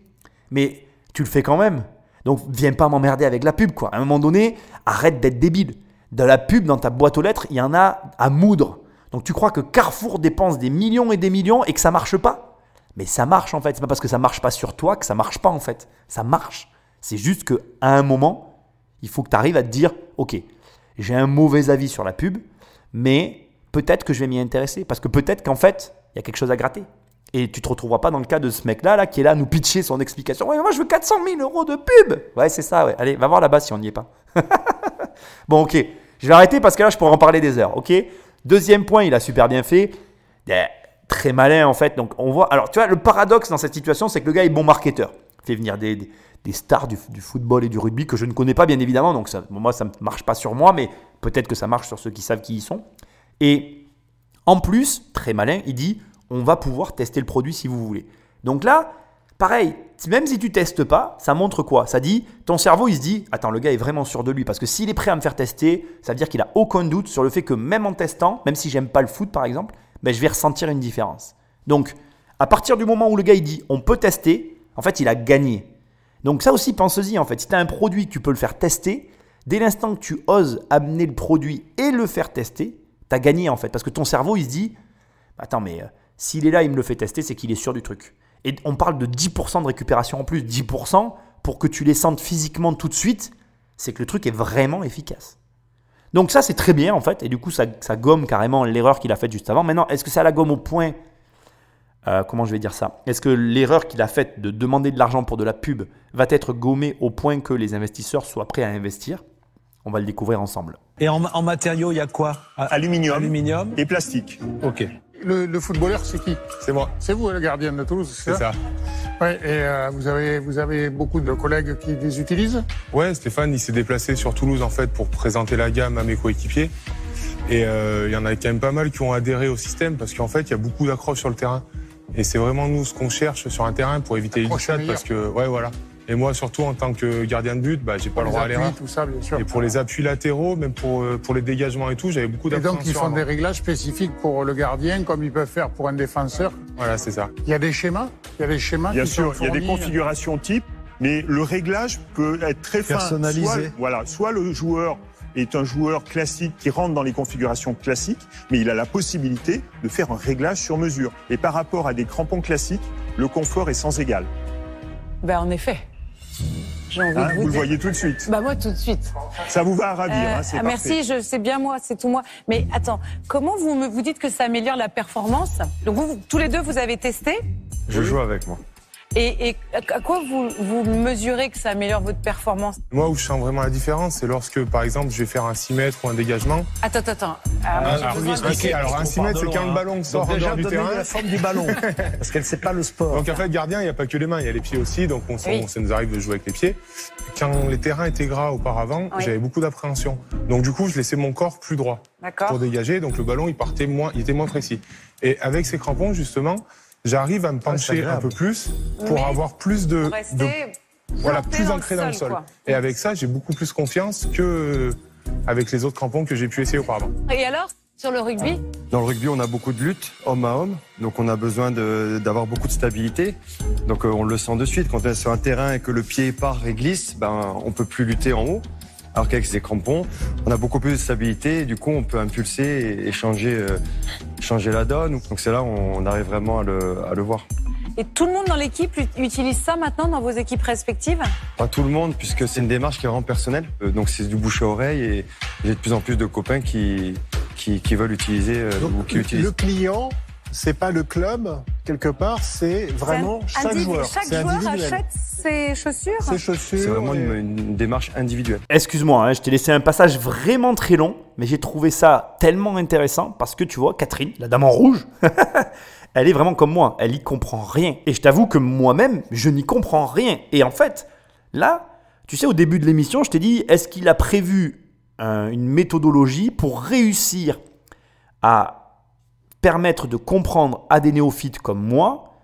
mais tu le fais quand même. Donc viens pas m'emmerder avec la pub, quoi. À un moment donné, arrête d'être débile. De la pub dans ta boîte aux lettres, il y en a à moudre. Donc tu crois que Carrefour dépense des millions et des millions et que ça marche pas? Mais ça marche en fait. C'est pas parce que ça marche pas sur toi que ça marche pas en fait. Ça marche. C'est juste que à un moment, il faut que tu arrives à te dire, ok, j'ai un mauvais avis sur la pub, mais peut-être que je vais m'y intéresser parce que peut-être qu'en fait, il y a quelque chose à gratter. Et tu te retrouveras pas dans le cas de ce mec-là là, qui est là à nous pitcher son explication. Ouais, moi je veux 400 000 euros de pub. Ouais, c'est ça, ouais. Allez, va voir là-bas si on n'y est pas. bon, ok. Je vais arrêter parce que là, je pourrais en parler des heures. Ok? Deuxième point, il a super bien fait. très malin en fait. Donc on voit. Alors tu vois, le paradoxe dans cette situation, c'est que le gars est bon marketeur. Il fait venir des, des- stars du, du football et du rugby que je ne connais pas bien évidemment. Donc ça, moi, ça ne marche pas sur moi, mais peut-être que ça marche sur ceux qui savent qui ils sont. Et en plus, très malin, il dit on va pouvoir tester le produit si vous voulez. Donc là, pareil, même si tu testes pas, ça montre quoi? Ça dit ton cerveau, il se dit attends, le gars est vraiment sûr de lui parce que s'il est prêt à me faire tester, ça veut dire qu'il a aucun doute sur le fait que même en testant, même si j'aime pas le foot par exemple, ben, je vais ressentir une différence. Donc, à partir du moment où le gars il dit on peut tester, en fait, il a gagné. Donc ça aussi, pense-y en fait. Si tu as un produit tu peux le faire tester, dès l'instant que tu oses amener le produit et le faire tester, tu as gagné en fait. Parce que ton cerveau, il se dit, attends, mais euh, s'il est là, il me le fait tester, c'est qu'il est sûr du truc. Et on parle de 10% de récupération en plus. 10% pour que tu les sentes physiquement tout de suite, c'est que le truc est vraiment efficace. Donc ça, c'est très bien en fait. Et du coup, ça, ça gomme carrément l'erreur qu'il a faite juste avant. Maintenant, est-ce que ça la gomme au point euh, comment je vais dire ça? Est-ce que l'erreur qu'il a faite de demander de l'argent pour de la pub va être gommée au point que les investisseurs soient prêts à investir? On va le découvrir ensemble. Et en, en matériaux, il y a quoi? Aluminium, Aluminium. et plastique. Ok. Le, le footballeur, c'est qui C'est moi, C'est vous, le gardien de Toulouse, c'est ça. Ouais, et euh, vous, avez, vous avez beaucoup de collègues qui les utilisent Ouais, Stéphane, il s'est déplacé sur Toulouse en fait pour présenter la gamme à mes coéquipiers. Et euh, il y en a quand même pas mal qui ont adhéré au système parce qu'en fait, il y a beaucoup d'accroches sur le terrain. Et c'est vraiment nous ce qu'on cherche sur un terrain pour éviter les glissades parce que, ouais, voilà. Et moi, surtout en tant que gardien de but, bah, j'ai pas le droit à appuis, l'erreur. tout ça, bien sûr. Et pour les appuis latéraux, même pour, euh, pour les dégagements et tout, j'avais beaucoup Et donc, ils d'appréhension. font des réglages spécifiques pour le gardien, comme ils peuvent faire pour un défenseur. Voilà, c'est ça. Il y a des schémas? Il y a des schémas Bien qui sûr, il y a des fournis configurations types, mais le réglage peut être très fin. Personnalisé. Soit, voilà, soit le joueur est un joueur classique qui rentre dans les configurations classiques, mais il a la possibilité de faire un réglage sur mesure. Et par rapport à des crampons classiques, le confort est sans égal. Ben, en effet. J'ai envie Hein, de vous vous le voyez tout de suite. Bah moi tout de suite. Ça vous va à ravir, Euh, hein, c'est ah, merci, je sais bien moi, c'est tout moi. Mais attends, comment vous me vous dites que ça améliore la performance? Donc vous, vous- tous les deux vous avez testé? Je joue avec moi. Et, et à quoi vous, vous mesurez que ça améliore votre performance Moi, où je sens vraiment la différence, c'est lorsque, par exemple, je vais faire un 6 mètres ou un dégagement. Attends, attends. Ah, alors, un six- alors, un 6 mètres, c'est quand le ballon sort en dehors du terrain. la forme du ballon, parce qu'elle sait pas le sport. Donc en fait, gardien, il n'y a pas que les mains, il y a les pieds aussi. Donc on, Oui. ça nous arrive de jouer avec les pieds. Quand les terrains étaient gras auparavant, Oui. j'avais beaucoup d'appréhension. Donc du coup, je laissais mon corps plus droit D'accord. pour dégager. Donc le ballon, il partait moins, il était moins précis. Et avec ces crampons, justement, j'arrive à me pencher un peu plus pour Mais avoir plus de, Pour de- rester voilà, plus dans ancré dans le sol. quoi. Et avec ça, j'ai beaucoup plus confiance que avec les autres crampons que j'ai pu essayer auparavant. Et alors, sur le rugby? Dans le rugby, on a beaucoup de lutte, homme à homme, donc on a besoin d'avoir beaucoup de stabilité. Donc euh, on le sent de suite, quand on est sur un terrain et que le pied part et glisse, ben, on peut plus lutter en haut. Alors qu'avec ces crampons, on a beaucoup plus de stabilité et du coup on peut impulser et, changer, euh, changer la donne. Donc c'est là où on arrive vraiment à le, à le voir. Et tout le monde dans l'équipe ut- utilise ça maintenant dans vos équipes respectives? Pas tout le monde, puisque c'est une démarche qui est vraiment personnelle. Euh, Donc c'est du bouche à oreille et j'ai de plus en plus de copains qui, qui, qui veulent utiliser euh, ou qui utilisent. le client, c'est pas le club, quelque part, c'est vraiment chaque individu- joueur. Chaque joueur individuel. achète ses chaussures Ses chaussures. C'est vraiment et- une, une démarche individuelle. Excuse-moi, hein, je t'ai laissé un passage vraiment très long, mais j'ai trouvé ça tellement intéressant parce que tu vois, Catherine, la dame en rouge, elle est vraiment comme moi, elle y comprend rien. Et je t'avoue que moi-même, je n'y comprends rien. Et en fait, là, tu sais, au début de l'émission, je t'ai dit, est-ce qu'il a prévu une méthodologie pour réussir à permettre de comprendre à des néophytes comme moi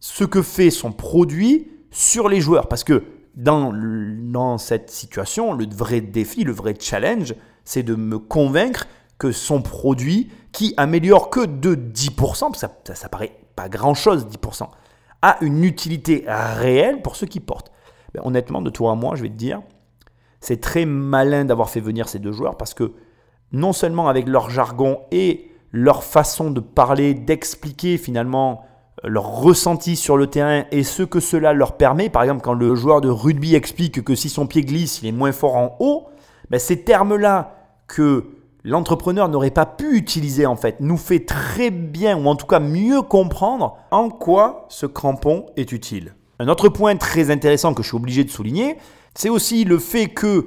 ce que fait son produit sur les joueurs. Parce que dans, dans cette situation, le vrai défi, le vrai challenge, c'est de me convaincre que son produit, qui améliore que de 10%, parce que ça paraît pas grand-chose 10%, a une utilité réelle pour ceux qui portent. Ben, honnêtement, de toi à moi, je vais te dire, c'est très malin d'avoir fait venir ces deux joueurs parce que non seulement avec leur jargon et leur façon de parler, d'expliquer finalement euh, leur ressenti sur le terrain et ce que cela leur permet. Par exemple, quand le joueur de rugby explique que si son pied glisse, il est moins fort en haut, ben ces termes-là que l'entrepreneur n'aurait pas pu utiliser en fait nous fait très bien ou en tout cas mieux comprendre en quoi ce crampon est utile. Un autre point très intéressant que je suis obligé de souligner, c'est aussi le fait que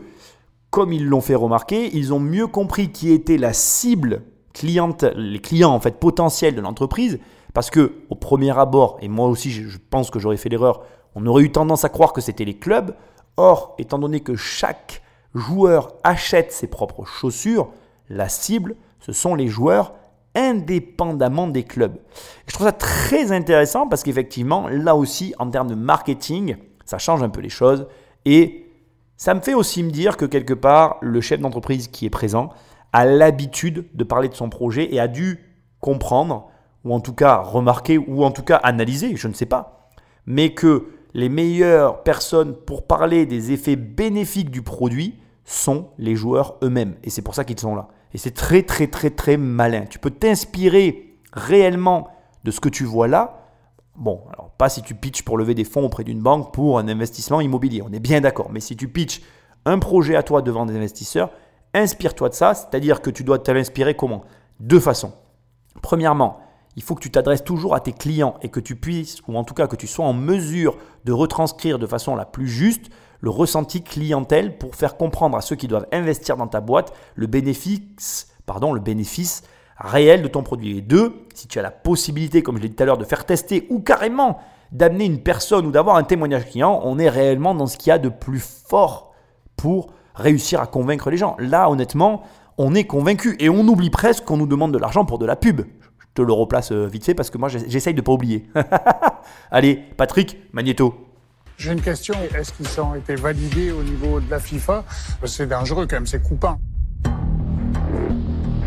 comme ils l'ont fait remarquer, ils ont mieux compris qui était la cible les clients en fait potentiels de l'entreprise, Parce que au premier abord, et moi aussi je, pense que j'aurais fait l'erreur, on aurait eu tendance à croire que c'était les clubs. Or, étant donné que chaque joueur achète ses propres chaussures, la cible, ce sont les joueurs indépendamment des clubs. Je trouve ça très intéressant parce qu'effectivement, là aussi, en termes de marketing, ça change un peu les choses. Et ça me fait aussi me dire que quelque part, le chef d'entreprise qui est présent a l'habitude de parler de son projet et a dû comprendre, ou en tout cas remarquer, ou en tout cas analyser, je ne sais pas, mais que les meilleures personnes pour parler des effets bénéfiques du produit sont les joueurs eux-mêmes. Et c'est pour ça qu'ils sont là. Et c'est très très très très malin. Tu peux t'inspirer réellement de ce que tu vois là. Bon, alors pas si tu pitches pour lever des fonds auprès d'une banque pour un investissement immobilier, on est bien d'accord. Mais si tu pitches un projet à toi devant des investisseurs, inspire-toi de ça, c'est-à-dire que tu dois t'inspirer comment? Deux façons. Premièrement, il faut que tu t'adresses toujours à tes clients et que tu puisses, ou en tout cas que tu sois en mesure de retranscrire de façon la plus juste le ressenti clientèle pour faire comprendre à ceux qui doivent investir dans ta boîte le bénéfice, pardon, le bénéfice réel de ton produit. Et deux, si tu as la possibilité, comme je l'ai dit tout à l'heure, de faire tester ou carrément d'amener une personne ou d'avoir un témoignage client, on est réellement dans ce qu'il y a de plus fort pour réussir à convaincre les gens. Là, honnêtement, on est convaincu et on oublie presque qu'on nous demande de l'argent pour de la pub. Je te le replace euh, vite fait parce que moi, j'essaye de ne pas oublier. Allez, Patrick, Magneto. J'ai une question. Est-ce qu'ils ont été validés au niveau de la FIFA? C'est dangereux quand même, c'est coupant.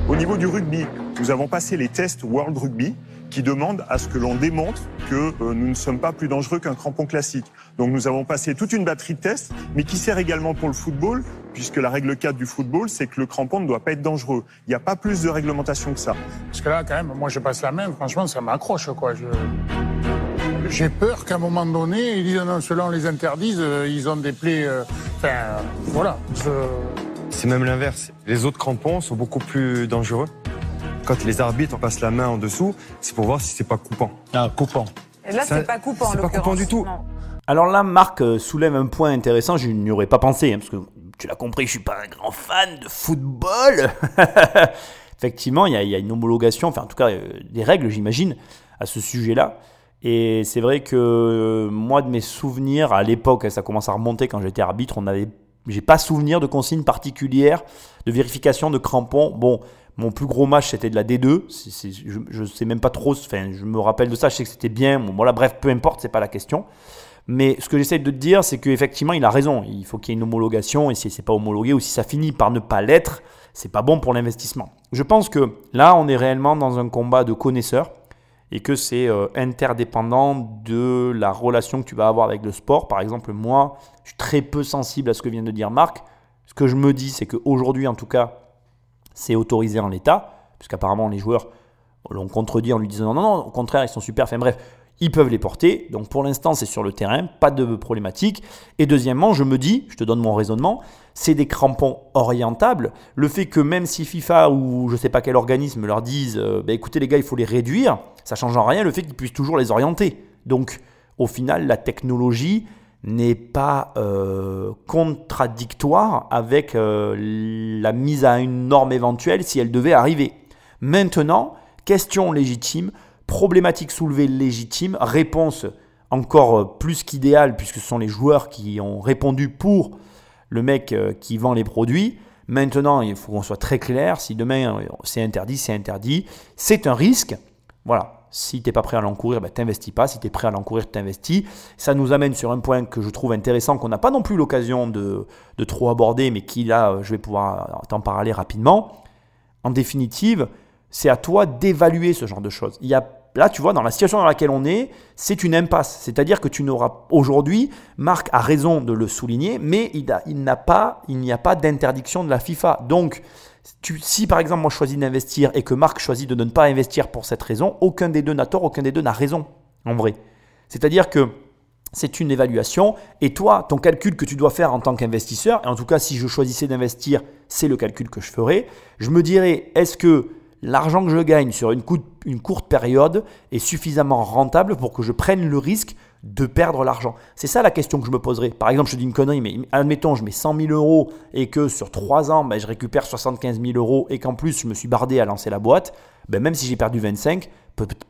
Au niveau du rugby, nous avons passé les tests World Rugby qui demandent à ce que l'on démontre que euh, nous ne sommes pas plus dangereux qu'un crampon classique. Donc nous avons passé toute une batterie de tests, mais qui sert également pour le football, puisque la règle 4 du football, c'est que le crampon ne doit pas être dangereux. Il n'y a pas plus de réglementation que ça. Parce que là, quand même, moi je passe la main, franchement, ça m'accroche, quoi. Je... J'ai peur qu'à un moment donné, ils disent non, selon les interdisent, euh, ils ont des plaies. euh, Enfin, voilà. Je- C'est même l'inverse. Les autres crampons sont beaucoup plus dangereux. Quand les arbitres passent la main en dessous, c'est pour voir si c'est pas coupant. Ah, coupant. Et là, c'est pas coupant, c'est pas coupant du tout. Non. Alors là, Marc euh, soulève un point intéressant, je n'y aurais pas pensé, hein, parce que tu l'as compris, je suis pas un grand fan de football. Effectivement, il y, a, il y a une homologation, enfin en tout cas euh, des règles, j'imagine, à ce sujet-là. Et c'est vrai que euh, moi, de mes souvenirs, à l'époque, ça commence à remonter quand j'étais arbitre, on avait, j'ai pas souvenir de consignes particulières de vérification de crampons. Bon, mon plus gros match, c'était de la D2. C'est- c'est- je, je sais même pas trop, enfin, je me rappelle de ça, je sais que c'était bien. Bon, voilà, bref, peu importe, c'est pas la question. Mais ce que j'essaie de te dire, c'est qu'effectivement, il a raison. Il faut qu'il y ait une homologation. Et si c'est pas homologué ou si ça finit par ne pas l'être, c'est pas bon pour l'investissement. Je pense que là, on est réellement dans un combat de connaisseurs et que c'est euh, interdépendant de la relation que tu vas avoir avec le sport. Par exemple, moi, je suis très peu sensible à ce que vient de dire Marc. Ce que je me dis, c'est qu'aujourd'hui, en tout cas, c'est autorisé en l'état, puisqu'apparemment les joueurs l'ont contredit en lui disant non, non, non, au contraire, ils sont super. Enfin bref, ils peuvent les porter. Donc pour l'instant, c'est sur le terrain, pas de problématique. Et deuxièmement, je me dis, je te donne mon raisonnement, c'est des crampons orientables. Le fait que même si FIFA ou je sais pas quel organisme leur disent, euh, bah, écoutez les gars, il faut les réduire, ça change en rien le fait qu'ils puissent toujours les orienter. Donc au final, la technologie n'est pas euh, contradictoire avec euh, la mise à une norme éventuelle si elle devait arriver. Maintenant, question légitime, problématique soulevée légitime, réponse encore euh, plus qu'idéale puisque ce sont les joueurs qui ont répondu pour le mec qui vend les produits. Maintenant, il faut qu'on soit très clair, si demain c'est interdit, c'est interdit, c'est un risque. Voilà, si tu n'es pas prêt à l'encourir, ben, t'investis pas. Si tu es prêt à l'encourir, t'investis. Ça nous amène sur un point que je trouve intéressant, qu'on n'a pas non plus l'occasion de, de trop aborder, mais qui là, euh, je vais pouvoir t'en parler rapidement. En définitive, c'est à toi d'évaluer ce genre de choses. Il y a, là, tu vois, dans la situation dans laquelle on est, c'est une impasse. C'est-à-dire que tu n'auras aujourd'hui, Marc a raison de le souligner, mais il, a- il pas, il n'y a pas d'interdiction de la FIFA. Donc, si par exemple moi je choisis d'investir et que Marc choisit de ne pas investir pour cette raison, aucun des deux n'a tort, aucun des deux n'a raison, en vrai. C'est-à-dire que c'est une évaluation et toi, ton calcul que tu dois faire en tant qu'investisseur, et en tout cas si je choisissais d'investir, c'est le calcul que je ferais, je me dirais, est-ce que l'argent que je gagne sur une courte période est suffisamment rentable pour que je prenne le risque de perdre l'argent C'est ça la question que je me poserai. Par exemple, je dis une connerie, mais admettons, je mets 100 000 euros et que sur 3 ans, ben, je récupère 75 000 euros et qu'en plus, je me suis bardé à lancer la boîte, ben, même si j'ai perdu 25,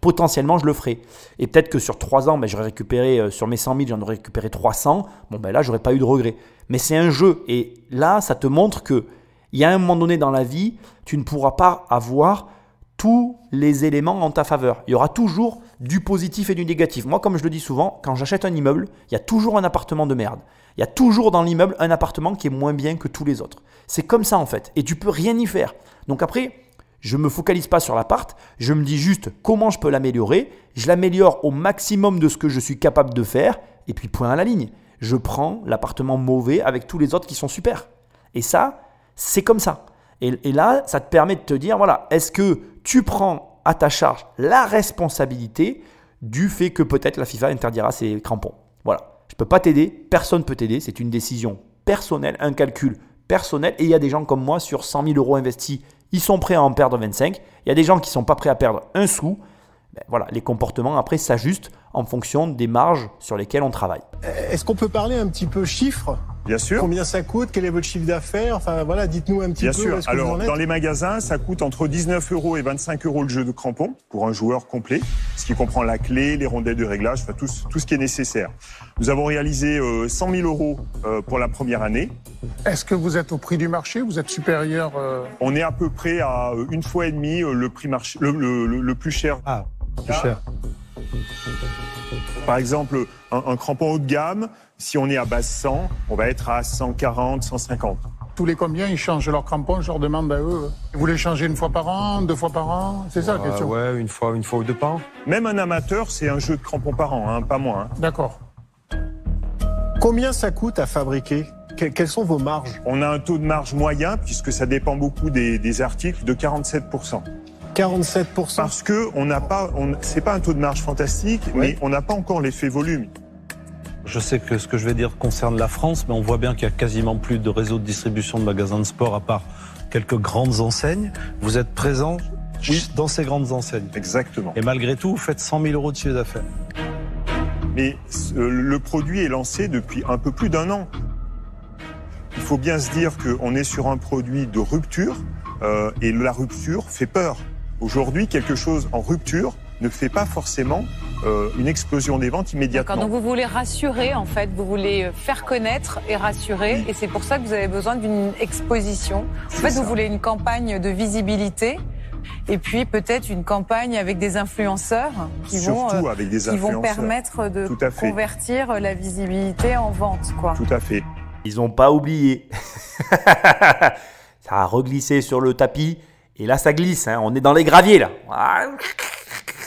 potentiellement, je le ferai. Et peut-être que sur 3 ans, ben, j'aurais récupéré, euh, sur mes 100 000, j'en aurais récupéré 300. Bon, ben là, j'aurais pas eu de regret. Mais c'est un jeu. Et là, ça te montre que il y a un moment donné dans la vie, tu ne pourras pas avoir tous les éléments en ta faveur. Il y aura toujours du positif et du négatif. Moi, comme je le dis souvent, quand j'achète un immeuble, il y a toujours un appartement de merde. Il y a toujours dans l'immeuble un appartement qui est moins bien que tous les autres. C'est comme ça en fait. Et tu peux rien y faire. Donc après, je ne me focalise pas sur l'appart. Je me dis juste comment je peux l'améliorer. Je l'améliore au maximum de ce que je suis capable de faire. Et puis point à la ligne. Je prends l'appartement mauvais avec tous les autres qui sont super. Et ça, c'est comme ça. Et, là, ça te permet de te dire, voilà, est-ce que tu prends à ta charge la responsabilité du fait que peut-être la FIFA interdira ces crampons Voilà. Je ne peux pas t'aider, personne ne peut t'aider, c'est une décision personnelle, un calcul personnel. Et il y a des gens comme moi, sur 100 000 euros investis, ils sont prêts à en perdre 25. Il y a des gens qui ne sont pas prêts à perdre un sou. Ben voilà, les comportements après s'ajustent en fonction des marges sur lesquelles on travaille. Est-ce qu'on peut parler un petit peu chiffres? Bien sûr. Combien ça coûte? Quel est votre chiffre d'affaires? Enfin voilà, dites-nous un petit Bien peu. sûr. est-ce que Alors dans les magasins, ça coûte entre 19 euros et 25 euros le jeu de crampons pour un joueur complet, ce qui comprend la clé, les rondelles de réglage, enfin tout, ce- tout ce qui est nécessaire. Nous avons réalisé euh, 100 000 euros euh, pour la première année. Est-ce que vous êtes au prix du marché? Vous êtes supérieur euh, On est à peu près à euh, une fois et demie euh, le prix marché, le, le- le- le plus cher. Ah, plus cher. Par exemple, un, un crampon haut de gamme, si on est à base 100, on va être à 140, 150. tous les combien ils changent leurs crampons Je leur demande à eux. Vous les changez une fois par an, deux fois par an? C'est ça la Euh, question ouais, une fois, une fois ou deux par an. Même un amateur, c'est un jeu de crampons par an, hein, pas moins. hein. D'accord. Combien ça coûte à fabriquer? Que- Quelles sont vos marges? On a un taux de marge moyen, puisque ça dépend beaucoup des, des articles, de 47%. 47%. Parce que on n'a pas, on- c'est pas un taux de marge fantastique, mais on n'a pas encore l'effet volume. Je sais que ce que je vais dire concerne la France, mais on voit bien qu'il y a quasiment plus de réseau de distribution de magasins de sport à part quelques grandes enseignes. Vous êtes présent dans ces grandes enseignes. Exactement. Et malgré tout, vous faites 100 000 euros de chiffre d'affaires. Mais euh, le produit est lancé depuis un peu plus d'un an. Il faut bien se dire qu'on est sur un produit de rupture euh, et la rupture fait peur. Aujourd'hui, quelque chose en rupture ne fait pas forcément euh, une explosion des ventes immédiatement. donc vous voulez rassurer en fait, vous voulez faire connaître et rassurer, et c'est pour ça que vous avez besoin d'une exposition. En fait, ça. vous voulez une campagne de visibilité, et puis peut-être une campagne avec des influenceurs qui vont, Surtout euh, avec des qui vont permettre de Tout à fait. convertir la visibilité en vente, quoi. Tout à fait. Ils n'ont pas oublié. ça a reglissé sur le tapis. Et là, ça glisse. hein. On est dans les graviers, là. Ah,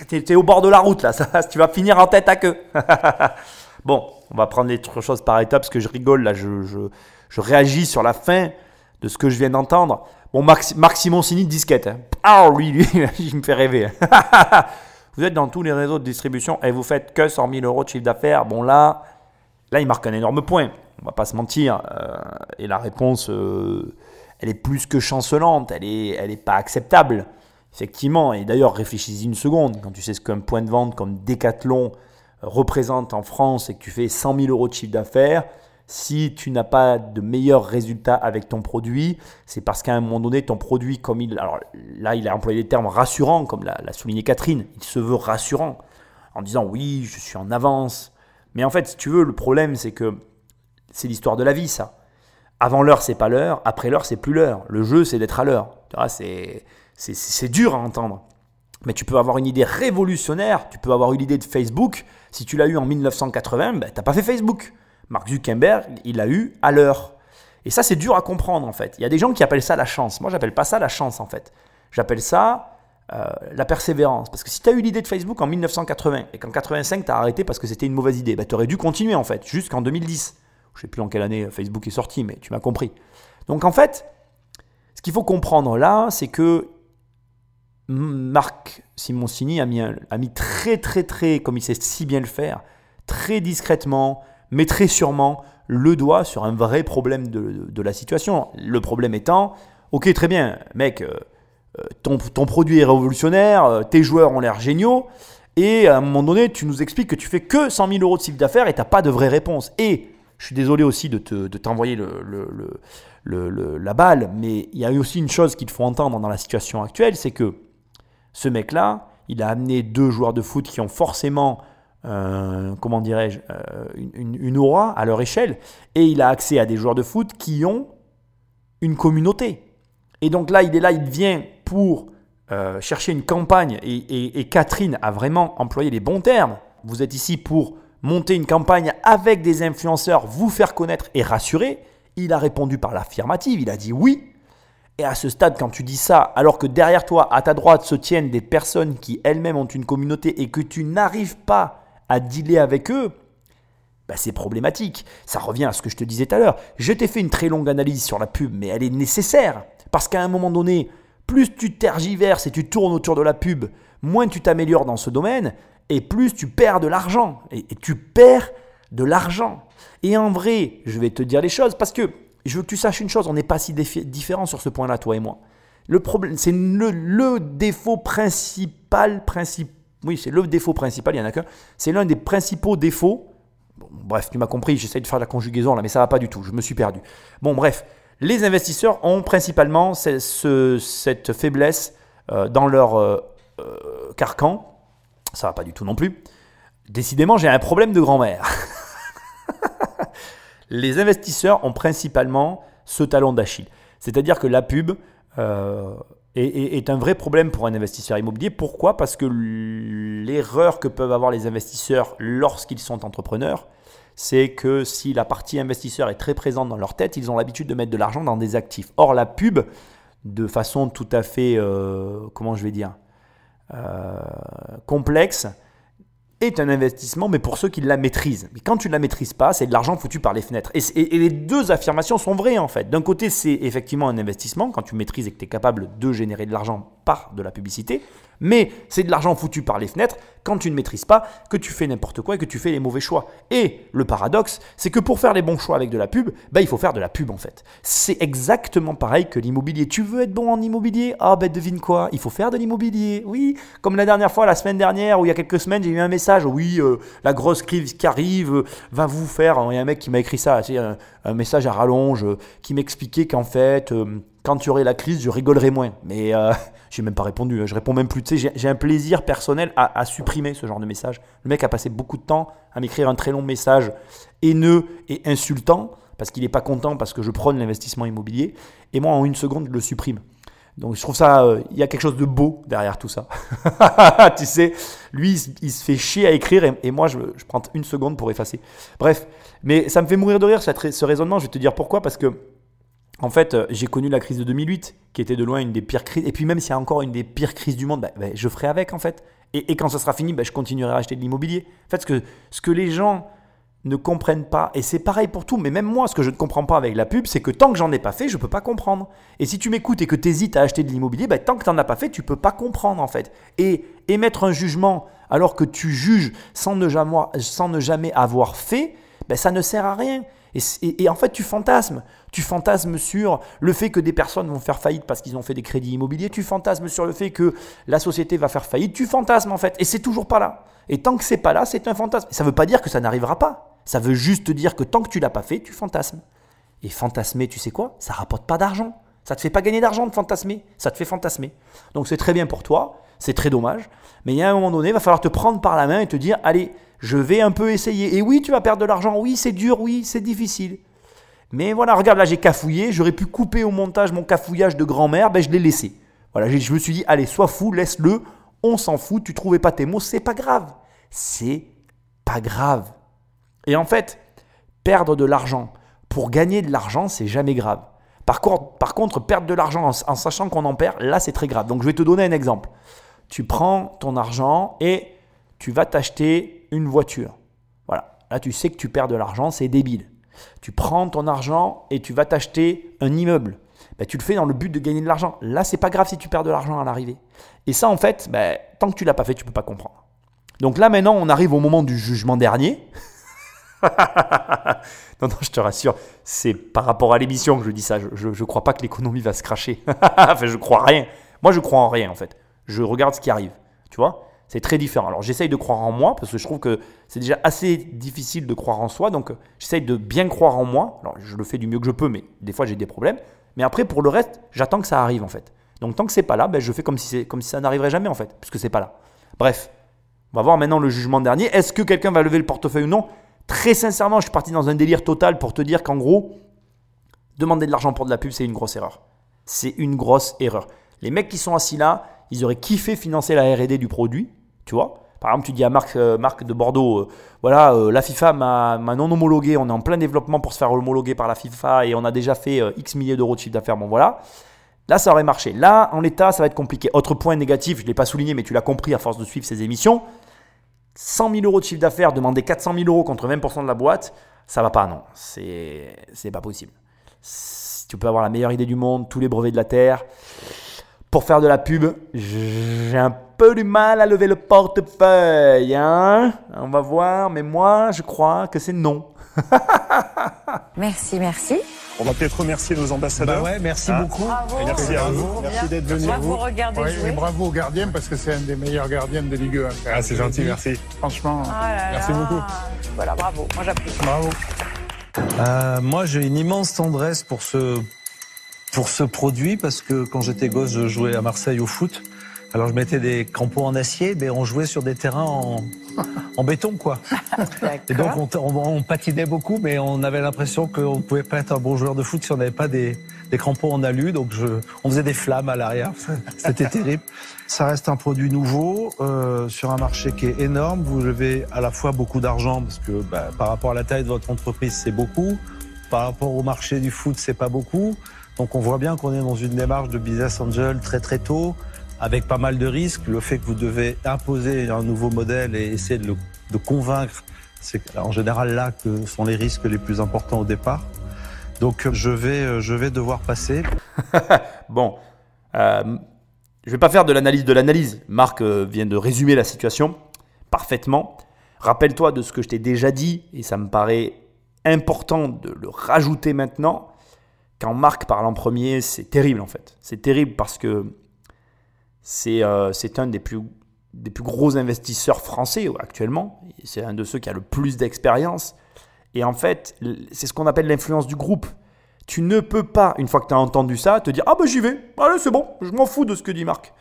T'es au bord de la route, là. Tu vas finir en tête à queue. bon, on va prendre les choses par étapes parce que je rigole, là. Je, réagis sur la fin de ce que je viens d'entendre. Bon, Marc, Marc Simoncini, disquette. hein. Ah oui, lui, il me fait rêver. vous êtes dans tous les réseaux de distribution et vous faites que 100 000 euros de chiffre d'affaires. Bon, là, Là, il marque un énorme point. On va pas se mentir. Euh, et la réponse, euh, elle est plus que chancelante. Elle est, elle est pas acceptable. Effectivement. Et d'ailleurs, réfléchis-y une seconde. Quand tu sais ce qu'un point de vente comme Decathlon représente en France et que tu fais 100 000 euros de chiffre d'affaires, si tu n'as pas de meilleurs résultats avec ton produit, c'est parce qu'à un moment donné, ton produit, comme il. Alors là, il a employé les termes rassurants, comme l'a souligné Catherine. Il se veut rassurant en disant oui, je suis en avance. Mais en fait, si tu veux, le problème, c'est que c'est l'histoire de la vie, ça. Avant l'heure, c'est pas l'heure. Après l'heure, c'est plus l'heure. Le jeu, c'est d'être à l'heure. C'est, dur à entendre. Mais tu peux avoir une idée révolutionnaire. Tu peux avoir eu l'idée de Facebook. Si tu l'as eu en 1980, ben, t'as pas fait Facebook. Mark Zuckerberg, il l'a eu à l'heure. Et ça, c'est dur à comprendre, en fait. Il y a des gens qui appellent ça la chance. Moi, j'appelle pas ça la chance, en fait. J'appelle ça euh, la persévérance. Parce que si tu as eu l'idée de Facebook en 1980 et qu'en 85 tu as arrêté parce que c'était une mauvaise idée, bah, tu aurais dû continuer en fait, jusqu'en 2010. Je sais plus en quelle année Facebook est sorti, mais tu m'as compris. Donc en fait, ce qu'il faut comprendre là, c'est que Marc Simoncini a mis, très très très, comme il sait si bien le faire, très discrètement, mais très sûrement, le doigt sur un vrai problème de, la situation. Le problème étant, ok très bien, mec, euh, euh, ton, ton produit est révolutionnaire, euh, tes joueurs ont l'air géniaux, Et à un moment donné, tu nous expliques que tu fais que 100 000 euros de chiffre d'affaires et tu n'as pas de vraie réponse. Et je suis désolé aussi de, te, de t'envoyer le, le, le, la balle, mais il y a aussi une chose qu'il faut entendre dans la situation actuelle, c'est que ce mec-là, il a amené deux joueurs de foot qui ont forcément, euh, comment dirais-je, euh, une, aura à leur échelle, et il a accès à des joueurs de foot qui ont une communauté. Et donc là, il est là, il vient pour euh, chercher une campagne, et Catherine a vraiment employé les bons termes. Vous êtes ici pour monter une campagne avec des influenceurs, vous faire connaître et rassurer. Il a répondu par l'affirmative, il a dit oui. Et à ce stade, quand tu dis ça, alors que derrière toi, à ta droite, se tiennent des personnes qui elles-mêmes ont une communauté et que tu n'arrives pas à dealer avec eux, bah c'est problématique. Ça revient à ce que je te disais tout à l'heure. Je t'ai fait une très longue analyse sur la pub, mais elle est nécessaire. Parce qu'à un moment donné, plus tu tergiverses et tu tournes autour de la pub, moins tu t'améliores dans ce domaine, et plus tu perds de l'argent. Et, tu perds de l'argent. Et en vrai, je vais te dire les choses, parce que je veux que tu saches une chose, on n'est pas si différents sur ce point-là, toi et moi. Le problème, c'est le, défaut principal, princip, oui, c'est le défaut principal, il n'y en a qu'un, c'est l'un des principaux défauts. Bref, tu m'as compris, j'essaie de faire la conjugaison là, mais ça va pas du tout, je me suis perdu. Bon, bref, les investisseurs ont principalement ce, ce, cette faiblesse euh, dans leur euh, euh, carcan. Ça va pas du tout non plus. Décidément, j'ai un problème de grand-mère. les investisseurs ont principalement ce talon d'Achille. C'est-à-dire que la pub euh, est, un vrai problème pour un investisseur immobilier. Pourquoi? Parce que l'erreur que peuvent avoir les investisseurs lorsqu'ils sont entrepreneurs, c'est que si la partie investisseur est très présente dans leur tête, ils ont l'habitude de mettre de l'argent dans des actifs. Or, la pub, de façon tout à fait, euh, comment je vais dire, complexe, est un investissement, mais pour ceux qui la maîtrisent. Mais quand tu ne la maîtrises pas, c'est de l'argent foutu par les fenêtres. Et, et, et, les deux affirmations sont vraies en fait. D'un côté, c'est effectivement un investissement, quand tu maîtrises et que tu es capable de générer de l'argent par de la publicité, mais c'est de l'argent foutu par les fenêtres quand tu ne maîtrises pas, que tu fais n'importe quoi et que tu fais les mauvais choix. Et le paradoxe, c'est que pour faire les bons choix avec de la pub, bah, il faut faire de la pub en fait. C'est exactement pareil que l'immobilier. Tu veux être bon en immobilier? Ah ben devine quoi? Il faut faire de l'immobilier. Oui, comme la dernière fois, la semaine dernière, ou il y a quelques semaines, j'ai eu un message. Oui, euh, la grosse crise qui arrive euh, va vous faire. Il y a un mec qui m'a écrit ça, un, message à rallonge, euh, qui m'expliquait qu'en fait quand tu aurais la crise, je rigolerais moins. Mais euh, j'ai même pas répondu. Hein. Je réponds même plus. Tu sais, j'ai un plaisir personnel à, à, supprimer ce genre de message. Le mec a passé beaucoup de temps à m'écrire un très long message haineux et insultant parce qu'il n'est pas content parce que je prône l'investissement immobilier. Et moi, en une seconde, je le supprime. Donc je trouve ça, euh, il y a quelque chose de beau derrière tout ça. tu sais, lui, il se, fait chier à écrire et, moi, je, je, prends une seconde pour effacer. Bref, mais ça me fait mourir de rire ce raisonnement. Je vais te dire pourquoi. Parce que en fait, euh, j'ai connu la crise de 2008, qui était de loin une des pires crises. Et puis même s'il y a encore une des pires crises du monde, bah, bah, je ferai avec en fait. Et, quand ça sera fini, bah, je continuerai à acheter de l'immobilier. En fait, ce que, ce que les gens ne comprennent pas, et c'est pareil pour tout, mais même moi, ce que je ne comprends pas avec la pub, c'est que tant que j'en ai pas fait, je ne peux pas comprendre. Et si tu m'écoutes et que tu hésites à acheter de l'immobilier, tant que tu n'en as pas fait, tu peux pas comprendre en fait. Et émettre un jugement alors que tu juges sans ne jamais, sans ne jamais avoir fait, ça ne sert à rien. Et, en fait, tu fantasmes. Tu fantasmes sur le fait que des personnes vont faire faillite parce qu'ils ont fait des crédits immobiliers. Tu fantasmes sur le fait que la société va faire faillite. Tu fantasmes en fait. Et c'est toujours pas là. Et tant que c'est pas là, c'est un fantasme. Ça veut pas dire que ça n'arrivera pas. Ça veut juste dire que tant que tu l'as pas fait, tu fantasmes. Et fantasmer, tu sais quoi? Ça rapporte pas d'argent. Ça te fait pas gagner d'argent de fantasmer. Ça te fait fantasmer. Donc c'est très bien pour toi. C'est très dommage. Mais il y a un moment donné, il va falloir te prendre par la main et te dire allez, je vais un peu essayer. Et oui, tu vas perdre de l'argent. Oui, c'est dur. Oui, c'est difficile. Mais voilà, regarde, là j'ai cafouillé. J'aurais pu couper au montage mon cafouillage de grand-mère. Ben, je l'ai laissé. Voilà, je me suis dit allez, sois fou, laisse-le. On s'en fout. Tu trouvais pas tes mots. C'est pas grave. C'est pas grave. Et en fait, perdre de l'argent pour gagner de l'argent, c'est jamais grave. Par contre, perdre de l'argent en, en, sachant qu'on en perd, là, c'est très grave. Donc, je vais te donner un exemple. Tu prends ton argent et tu vas t'acheter une voiture. Voilà. Là, tu sais que tu perds de l'argent, c'est débile. Tu prends ton argent et tu vas t'acheter un immeuble. Ben, tu le fais dans le but de gagner de l'argent. Là, c'est pas grave si tu perds de l'argent à l'arrivée. Et ça, en fait, ben, tant que tu l'as pas fait, tu peux pas comprendre. Donc là, maintenant, on arrive au moment du jugement dernier. non, non, je te rassure, c'est par rapport à l'émission que je dis ça. Je ne crois pas que l'économie va se cracher. enfin, je crois rien. Moi, je crois en rien, en fait. Je regarde ce qui arrive. Tu vois? C'est très différent. Alors j'essaye de croire en moi parce que je trouve que c'est déjà assez difficile de croire en soi. Donc euh, j'essaye de bien croire en moi. Alors je le fais du mieux que je peux, mais des fois j'ai des problèmes. Mais après pour le reste, j'attends que ça arrive en fait. Donc tant que c'est pas là, ben, je fais comme si, comme si ça n'arriverait jamais en fait, puisque c'est pas là. Bref, on va voir maintenant le jugement dernier. Est-ce que quelqu'un va lever le portefeuille ou non? Très sincèrement, je suis parti dans un délire total pour te dire qu'en gros, demander de l'argent pour de la pub, c'est une grosse erreur. C'est une grosse erreur. Les mecs qui sont assis là, ils auraient kiffé financer la R&D du produit, tu vois. Par exemple, tu dis à Marc, euh, Marc de Bordeaux, euh, voilà, euh, la FIFA m'a non homologué, on est en plein développement pour se faire homologuer par la FIFA et on a déjà fait X milliers d'euros de chiffre d'affaires, bon voilà. Là, ça aurait marché. Là, en l'état, ça va être compliqué. Autre point négatif, je ne l'ai pas souligné, mais tu l'as compris à force de suivre ces émissions. 100 000 euros de chiffre d'affaires, demander 400 000 euros contre 20% de la boîte, ça va pas, non. C'est pas possible. Tu peux avoir la meilleure idée du monde, tous les brevets de la Terre. Pour faire de la pub, j'ai un peu du mal à lever le portefeuille. Hein On va voir, mais moi, je crois que c'est non. Merci, merci. On va peut-être remercier nos ambassadeurs. Bah ouais, merci Hein beaucoup. Bravo. Merci à vous. Merci d'être venu. Moi, vous regardez Ouais, jouer. et bravo au gardien parce que c'est un des meilleurs gardiens de Ligue 1. Ah, c'est gentil, merci. Franchement, Ah là merci là. beaucoup. Voilà, bravo. Moi, j'applaudis. Bravo. Euh, moi, j'ai une immense tendresse pour ce, pour ce produit parce que quand j'étais gosse, je jouais à Marseille au foot. Alors, je mettais des crampons en acier, mais on jouait sur des terrains en, en béton, quoi. Et donc, on, on- on patinait beaucoup, mais on avait l'impression qu'on ne pouvait pas être un bon joueur de foot si on n'avait pas des, des crampons en alu. Donc, je, on faisait des flammes à l'arrière. C'était terrible. Ça reste un produit nouveau euh, sur un marché qui est énorme. Vous levez à la fois beaucoup d'argent parce que bah, par rapport à la taille de votre entreprise, c'est beaucoup. Par rapport au marché du foot, c'est pas beaucoup. Donc, on voit bien qu'on est dans une démarche de business angel très très tôt, avec pas mal de risques. Le fait que vous devez imposer un nouveau modèle et essayer de le convaincre, c'est en général là que sont les risques les plus importants au départ. Donc, je vais, je vais devoir passer. Bon, euh, je vais pas faire de l'analyse de l'analyse. Marc euh, vient de résumer la situation parfaitement. Rappelle-toi de ce que je t'ai déjà dit, et ça me paraît important de le rajouter maintenant. Quand Marc parle en premier, c'est terrible en fait. C'est terrible parce que c'est euh, un des plus, des plus gros investisseurs français actuellement. C'est un de ceux qui a le plus d'expérience. Et en fait, c'est ce qu'on appelle l'influence du groupe. Tu ne peux pas, une fois que tu as entendu ça, te dire Ah ben j'y vais, allez c'est bon, je m'en fous de ce que dit Marc.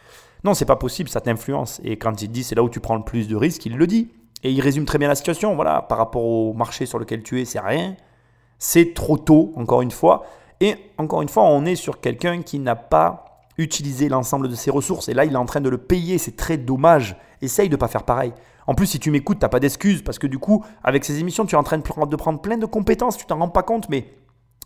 Non, c'est pas possible, ça t'influence. Et quand il dit c'est là où tu prends le plus de risques, il le dit. Et il résume très bien la situation. Voilà, par rapport au marché sur lequel tu es, c'est rien. C'est trop tôt, encore une fois. Et encore une fois, on est sur quelqu'un qui n'a pas utilisé l'ensemble de ses ressources. Et là, il est en train de le payer. C'est très dommage. Essaye de ne pas faire pareil. En plus, si tu m'écoutes, tu n'as pas d'excuses. Parce que du coup, avec ces émissions, tu es en train de prendre, plein de compétences. Tu t'en rends pas compte, mais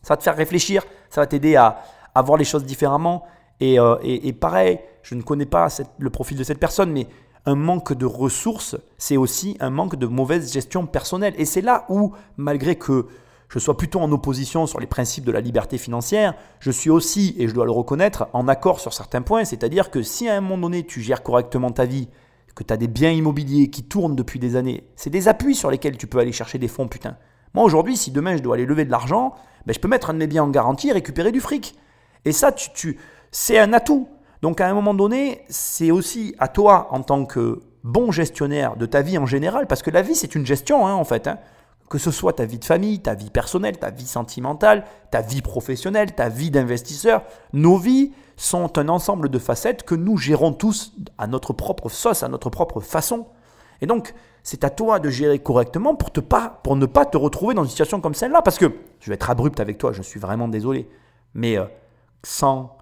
ça va te faire réfléchir. Ça va t'aider à, voir les choses différemment. Et, euh, et- pareil, je ne connais pas le profil de cette personne, mais un manque de ressources, c'est aussi un manque de mauvaise gestion personnelle. Et c'est là où, malgré que je sois plutôt en opposition sur les principes de la liberté financière, je suis aussi, et je dois le reconnaître, en accord sur certains points. C'est-à-dire que si à un moment donné tu gères correctement ta vie, que tu as des biens immobiliers qui tournent depuis des années, c'est des appuis sur lesquels tu peux aller chercher des fonds, putain. Moi aujourd'hui, si demain je dois aller lever de l'argent, ben, je peux mettre un de mes biens en garantie et récupérer du fric. Et ça, tu, c'est un atout. Donc à un moment donné, c'est aussi à toi, en tant que bon gestionnaire de ta vie en général, parce que la vie, c'est une gestion, hein, en fait. hein. Que ce soit ta vie de famille, ta vie personnelle, ta vie sentimentale, ta vie professionnelle, ta vie d'investisseur, nos vies sont un ensemble de facettes que nous gérons tous à notre propre sauce, à notre propre façon. Et donc, c'est à toi de gérer correctement pour, te pas, pour ne pas te retrouver dans une situation comme celle-là. Parce que, je vais être abrupt avec toi, je suis vraiment désolé. Mais euh, 100,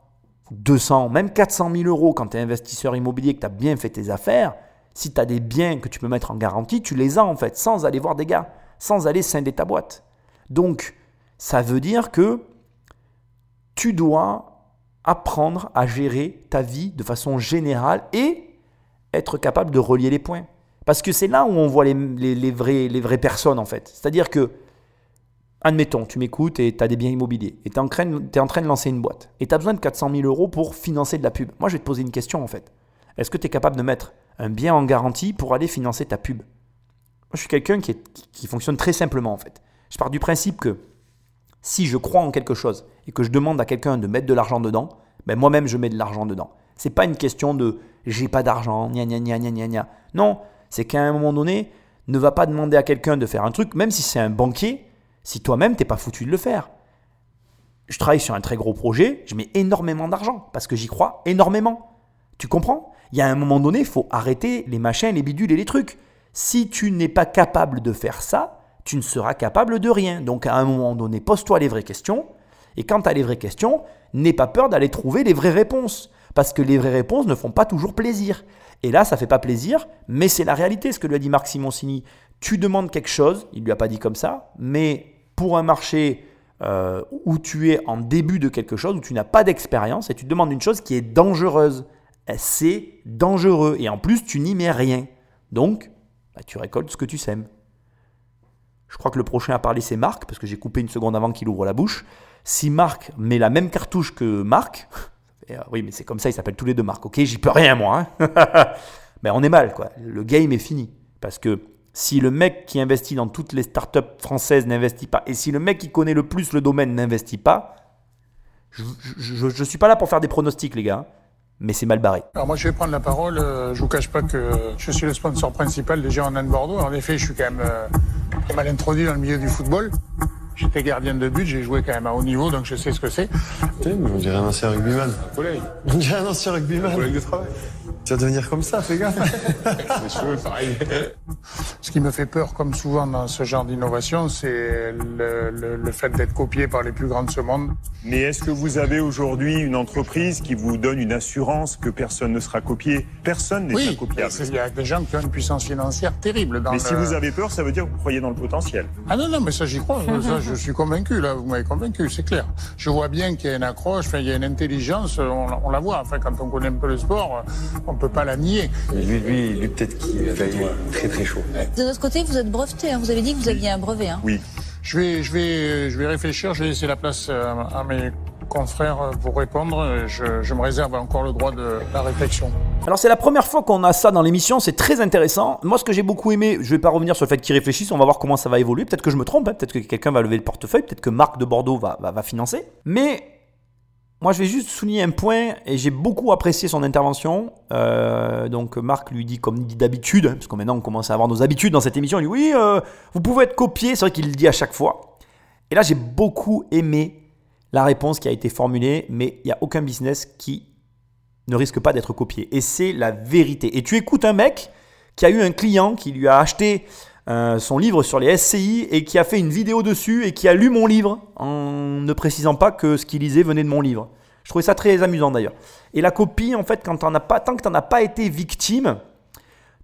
200, même 400 000 euros quand tu es investisseur immobilier, que tu as bien fait tes affaires, si tu as des biens que tu peux mettre en garantie, tu les as en fait, sans aller voir des gars, sans aller scinder ta boîte. Donc, ça veut dire que tu dois apprendre à gérer ta vie de façon générale et être capable de relier les points. Parce que c'est là où on voit les, vraies personnes en fait. C'est-à-dire que, admettons, tu m'écoutes et tu as des biens immobiliers et tu es, en train de- lancer une boîte et tu as besoin de 400 000 euros pour financer de la pub. Moi, je vais te poser une question en fait. Est-ce que tu es capable de mettre un bien en garantie pour aller financer ta pub? Je suis quelqu'un qui, qui- fonctionne très simplement en fait. Je pars du principe que si je crois en quelque chose et que je demande à quelqu'un de mettre de l'argent dedans, ben moi-même je mets de l'argent dedans. C'est pas une question de j'ai pas d'argent, gna gna gna gna gna. Non, c'est qu'à un moment donné, ne va pas demander à quelqu'un de faire un truc, même si c'est un banquier, si toi-même t'es pas foutu de le faire. Je travaille sur un très gros projet, je mets énormément d'argent parce que j'y crois énormément. Tu comprends? Il y a un moment donné, il faut arrêter les machins, les bidules et les trucs. Si tu n'es pas capable de faire ça, tu ne seras capable de rien. Donc à un moment donné, pose-toi les vraies questions. Et quand tu as les vraies questions, n'aie pas peur d'aller trouver les vraies réponses. Parce que les vraies réponses ne font pas toujours plaisir. Et là, ça fait pas plaisir, mais c'est la réalité, ce que lui a dit Marc Simoncini. Tu demandes quelque chose, il lui a pas dit comme ça, mais pour un marché euh, où tu es en début de quelque chose, où tu n'as pas d'expérience, et tu demandes une chose qui est dangereuse. C'est dangereux, et en plus, tu n'y mets rien. Donc, bah, tu récoltes ce que tu sèmes. Je crois que le prochain à parler, c'est Marc, parce que j'ai coupé une seconde avant qu'il ouvre la bouche. Si Marc met la même cartouche que Marc, euh, oui, mais c'est comme ça, ils s'appellent tous les deux Marc, ok J'y peux rien, moi. Hein mais on est mal, quoi. Le game est fini. Parce que si le mec qui investit dans toutes les startups françaises n'investit pas, et si le mec qui connaît le plus le domaine n'investit pas, je ne suis pas là pour faire des pronostics, les gars. Mais c'est mal barré. Alors moi je vais prendre la parole. Euh, je vous cache pas que je suis le sponsor principal des Girondins de Bordeaux. En effet, je suis quand même euh, mal introduit dans le milieu du football. J'étais gardien de but, j'ai joué quand même à haut niveau, donc je sais ce que c'est. On dirait un ancien rugbyman. Un collègue. On dirait un ancien rugbyman. Un collègue de travail. Tu vas devenir comme ça, fais gaffe. pareil. Ce qui me fait peur, comme souvent dans ce genre d'innovation, c'est le, le, le, fait d'être copié par les plus grands de ce monde. Mais est-ce que vous avez aujourd'hui une entreprise qui vous donne une assurance que personne ne sera copié? Personne n'est oui, copiable. Il y a des gens qui ont une puissance financière terrible. Dans mais le... si vous avez peur, ça veut dire que vous croyez dans le potentiel. Ah non, non, mais ça j'y crois. ça, je suis convaincu, là, vous m'avez convaincu, c'est clair. Je vois bien qu'il y a une accroche, enfin, il y a une intelligence, on, on, la voit. Enfin, quand on connaît un peu le sport, on peut pas la nier. lui, lui, lui peut-être qu'il va très très chaud. De votre côté, vous êtes breveté, hein. vous avez dit que vous aviez un brevet. Hein. Oui. Je vais, je, vais, je vais réfléchir, je vais laisser la place euh, à mes confrères pour répondre. Je, je, me réserve encore le droit de la réflexion. Alors c'est la première fois qu'on a ça dans l'émission, c'est très intéressant. Moi ce que j'ai beaucoup aimé, je vais pas revenir sur le fait qu'ils réfléchissent, on va voir comment ça va évoluer. Peut-être que je me trompe, hein. peut-être que quelqu'un va lever le portefeuille, peut-être que Marc de Bordeaux va, va, va financer. Mais moi, je vais juste souligner un point, et j'ai beaucoup apprécié son intervention. Euh, donc, Marc lui dit, comme il dit d'habitude, hein, parce que maintenant on commence à avoir nos habitudes dans cette émission, il dit Oui, euh, vous pouvez être copié, c'est vrai qu'il le dit à chaque fois. Et là, j'ai beaucoup aimé la réponse qui a été formulée, mais il n'y a aucun business qui ne risque pas d'être copié. Et c'est la vérité. Et tu écoutes un mec qui a eu un client qui lui a acheté euh, son livre sur les SCI et qui a fait une vidéo dessus et qui a lu mon livre en ne précisant pas que ce qu'il lisait venait de mon livre. Je trouvais ça très amusant d'ailleurs. Et la copie, en fait, quand pas, tant que tu n'en as pas été victime,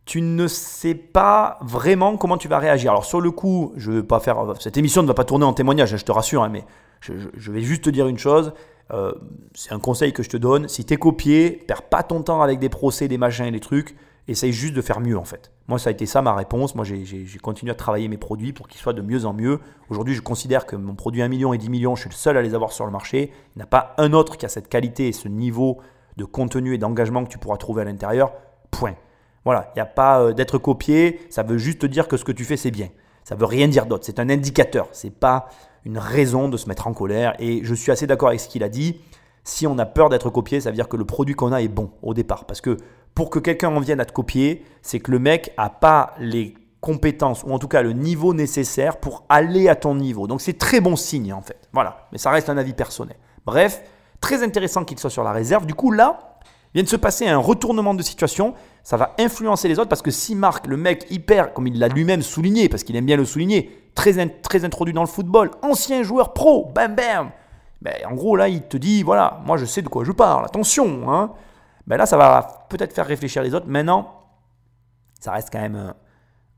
tu ne sais pas vraiment comment tu vas réagir. Alors sur le coup, je vais pas faire cette émission ne va pas tourner en témoignage, hein, je te rassure, hein, mais je, vais juste te dire une chose. Euh, c'est un conseil que je te donne. Si tu es copié, perds pas ton temps avec des procès, des machins, des trucs. Essaye juste de faire mieux en fait. Moi, ça a été ça ma réponse. Moi, j'ai continué à travailler mes produits pour qu'ils soient de mieux en mieux. Aujourd'hui, je considère que mon produit 1 million et 10 millions, je suis le seul à les avoir sur le marché. Il n'y a pas un autre qui a cette qualité et ce niveau de contenu et d'engagement que tu pourras trouver à l'intérieur. Point. Voilà, il n'y a pas euh, d'être copié. Ça veut juste dire que ce que tu fais, c'est bien. Ça veut rien dire d'autre. C'est un indicateur. C'est pas une raison de se mettre en colère. Et je suis assez d'accord avec ce qu'il a dit. Si on a peur d'être copié, ça veut dire que le produit qu'on a est bon au départ. Parce que pour que quelqu'un en vienne à te copier, c'est que le mec n'a pas les compétences ou en tout cas le niveau nécessaire pour aller à ton niveau. Donc c'est très bon signe en fait. Voilà, mais ça reste un avis personnel. Bref, très intéressant qu'il soit sur la réserve. Du coup là, vient de se passer un retournement de situation. Ça va influencer les autres parce que si Marc, le mec hyper, comme il l'a lui-même souligné, parce qu'il aime bien le souligner, très, très introduit dans le football, ancien joueur pro, bam bam. Ben, en gros là, il te dit voilà, moi je sais de quoi je parle. Attention, hein ben là, ça va peut-être faire réfléchir les autres. Maintenant, ça reste quand même, euh,